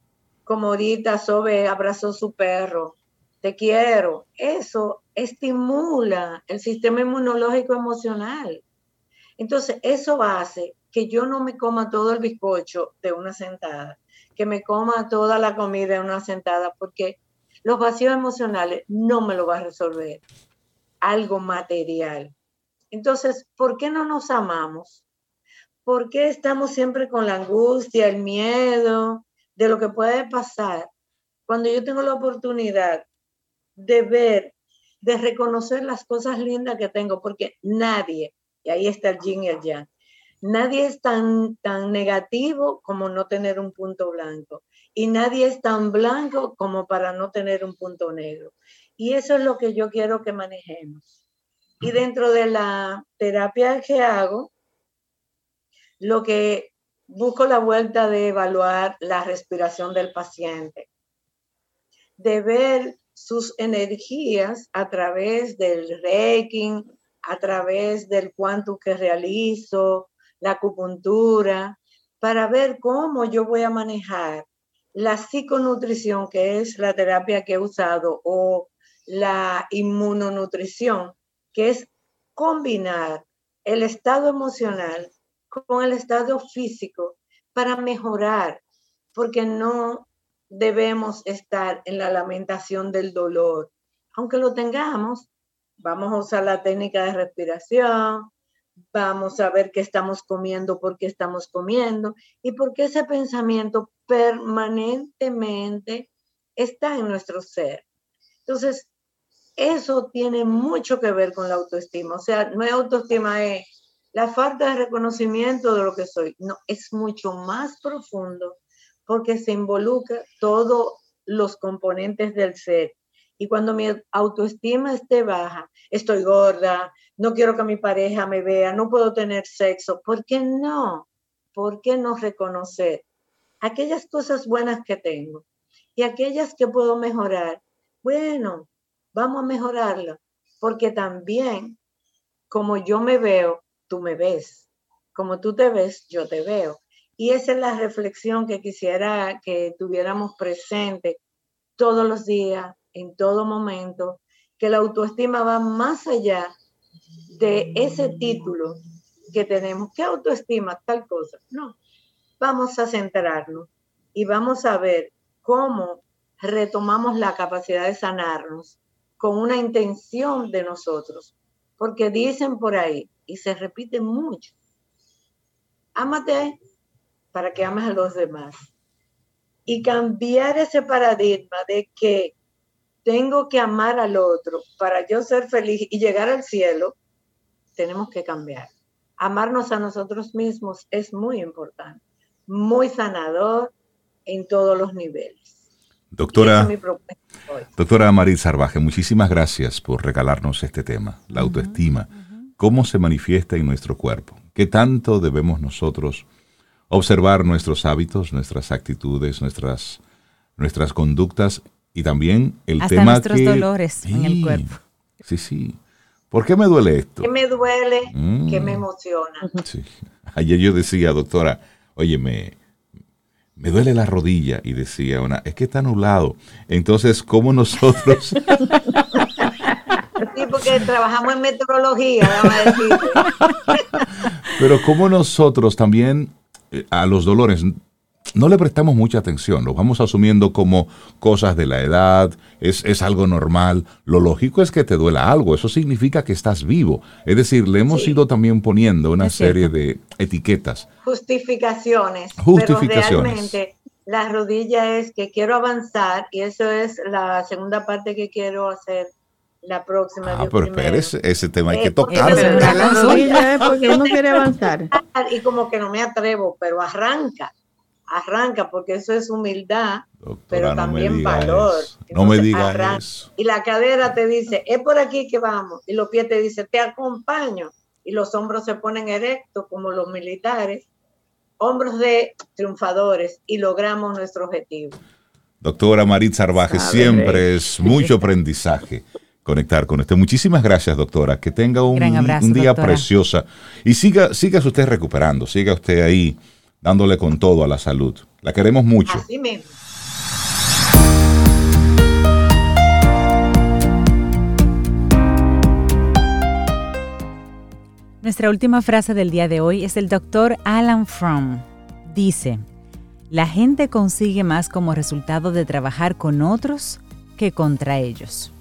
como ahorita Sobe abrazó su perro, te quiero, eso estimula el sistema inmunológico emocional. Entonces, eso hace que yo no me coma todo el bizcocho de una sentada, que me coma toda la comida de una sentada, porque los vacíos emocionales no me lo va a resolver algo material. Entonces, ¿por qué no nos amamos? ¿Por qué estamos siempre con la angustia, el miedo, de lo que puede pasar cuando yo tengo la oportunidad de ver, de reconocer las cosas lindas que tengo, porque nadie, y ahí está el yin y el yang, nadie es tan, tan negativo como no tener un punto blanco, y nadie es tan blanco como para no tener un punto negro. Y eso es lo que yo quiero que manejemos. Y dentro de la terapia que hago, lo que busco la vuelta de evaluar la respiración del paciente, de ver sus energías a través del Reiki, a través del cuanto que realizo, la acupuntura, para ver cómo yo voy a manejar la psiconutrición, que es la terapia que he usado, o la inmunonutrición, que es combinar el estado emocional con el estado físico para mejorar, porque no debemos estar en la lamentación del dolor. Aunque lo tengamos, vamos a usar la técnica de respiración, vamos a ver qué estamos comiendo, por qué estamos comiendo y por qué ese pensamiento permanentemente está en nuestro ser. Entonces, eso tiene mucho que ver con la autoestima. O sea, no es autoestima, es la falta de reconocimiento de lo que soy. No, es mucho más profundo porque se involucra todos los componentes del ser. Y cuando mi autoestima esté baja, estoy gorda, no quiero que mi pareja me vea, no puedo tener sexo. ¿Por qué no? ¿Por qué no reconocer aquellas cosas buenas que tengo y aquellas que puedo mejorar? Bueno, vamos a mejorarlo, porque también como yo me veo, tú me ves. Como tú te ves, yo te veo. Y esa es la reflexión que quisiera que tuviéramos presente todos los días, en todo momento, que la autoestima va más allá de ese título que tenemos. ¿Qué autoestima? Tal cosa. No. Vamos a centrarnos y vamos a ver cómo retomamos la capacidad de sanarnos con una intención de nosotros. Porque dicen por ahí, y se repite mucho, ámate para que ames a los demás. Y cambiar ese paradigma de que tengo que amar al otro para yo ser feliz y llegar al cielo, tenemos que cambiar. Amarnos a nosotros mismos es muy importante, muy sanador en todos los niveles.
Doctora, doctora Marit Sarvaje, muchísimas gracias por regalarnos este tema, la autoestima. ¿Cómo se manifiesta en nuestro cuerpo? ¿Qué tanto debemos nosotros observar nuestros hábitos, nuestras actitudes, nuestras, nuestras conductas y también el
Hasta
tema
nuestros
que...
dolores en el cuerpo.
Sí, sí. ¿Por qué me duele esto?
¿Qué me duele? ¿Qué
Mm.
me emociona?
Sí. Ayer yo decía, doctora, oye, me, duele la rodilla. Y decía una, es que está nublado. Entonces, ¿cómo nosotros...
Sí, porque trabajamos en meteorología, déjame decirte.
Pero cómo nosotros también eh, a los dolores no le prestamos mucha atención, los vamos asumiendo como cosas de la edad, es, es algo normal. Lo lógico es que te duela algo, eso significa que estás vivo. Es decir, le hemos
Sí.
ido también poniendo una
Es cierto.
serie de etiquetas.
Justificaciones.
Justificaciones.
Pero realmente la rodilla es que quiero avanzar y eso es la segunda parte que quiero hacer la próxima.
Ah, pero espérese, ese tema hay
Eh,
que
porque
tocarlo.
porque uno quiere avanzar.
Y como que no me atrevo, pero arranca, arranca, porque eso es humildad,
Doctora,
pero
no me
también valor.
eso. No me
Entonces,
diga
arranca.
eso.
Y la cadera te dice, es por aquí que vamos. Y los pies te dicen, te acompaño. Y los hombros se ponen erectos como los militares, hombros de triunfadores y logramos nuestro objetivo.
Doctora Marit Sarvaje, siempre es mucho aprendizaje conectar con usted. Muchísimas gracias, doctora. Que tenga un,
Gran abrazo,
un día
doctora.
preciosa. Y siga, siga usted recuperando, siga usted ahí dándole con todo a la salud. La queremos mucho.
Así mismo.
Nuestra última frase del día de hoy es del doctor Alan Fromm. Dice, la gente consigue más como resultado de trabajar con otros que contra ellos.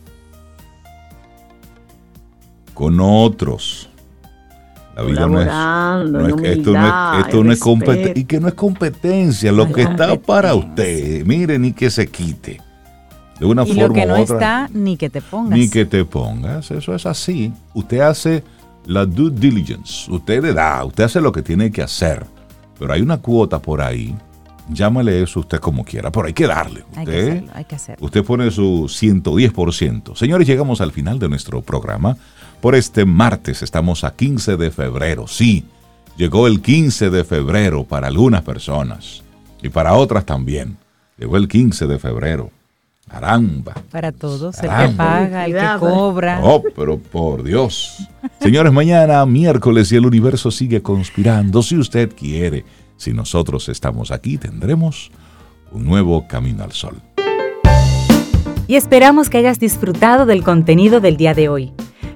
Con otros. La vida no es, no es esto no es, esto no es compet-
respeto.
y que no es competencia, lo
No
que
es
está para
competencia.
usted. Miren y que se quite. De una
Y
forma
lo que no
u otra.
está, ni que te pongas.
Ni que te pongas, eso es así. Usted hace la due diligence, usted le da, usted hace lo que tiene que hacer, pero hay una cuota por ahí, llámale eso usted como quiera, pero hay que darle.
Hay que
Usted,
hacerlo, hay que hacerlo.
usted pone su 110%. Señores, llegamos al final de nuestro programa. Por este martes estamos a 15 de febrero. Sí, llegó el 15 de febrero para algunas personas y para otras también. Llegó el 15 de febrero. Caramba.
Para todos, el que
Caramba.
paga, el que cobra.
Oh, pero por Dios. Señores, mañana miércoles y el universo sigue conspirando. Si usted quiere, si nosotros estamos aquí, tendremos un nuevo camino al sol.
y esperamos que hayas disfrutado del contenido del día de hoy.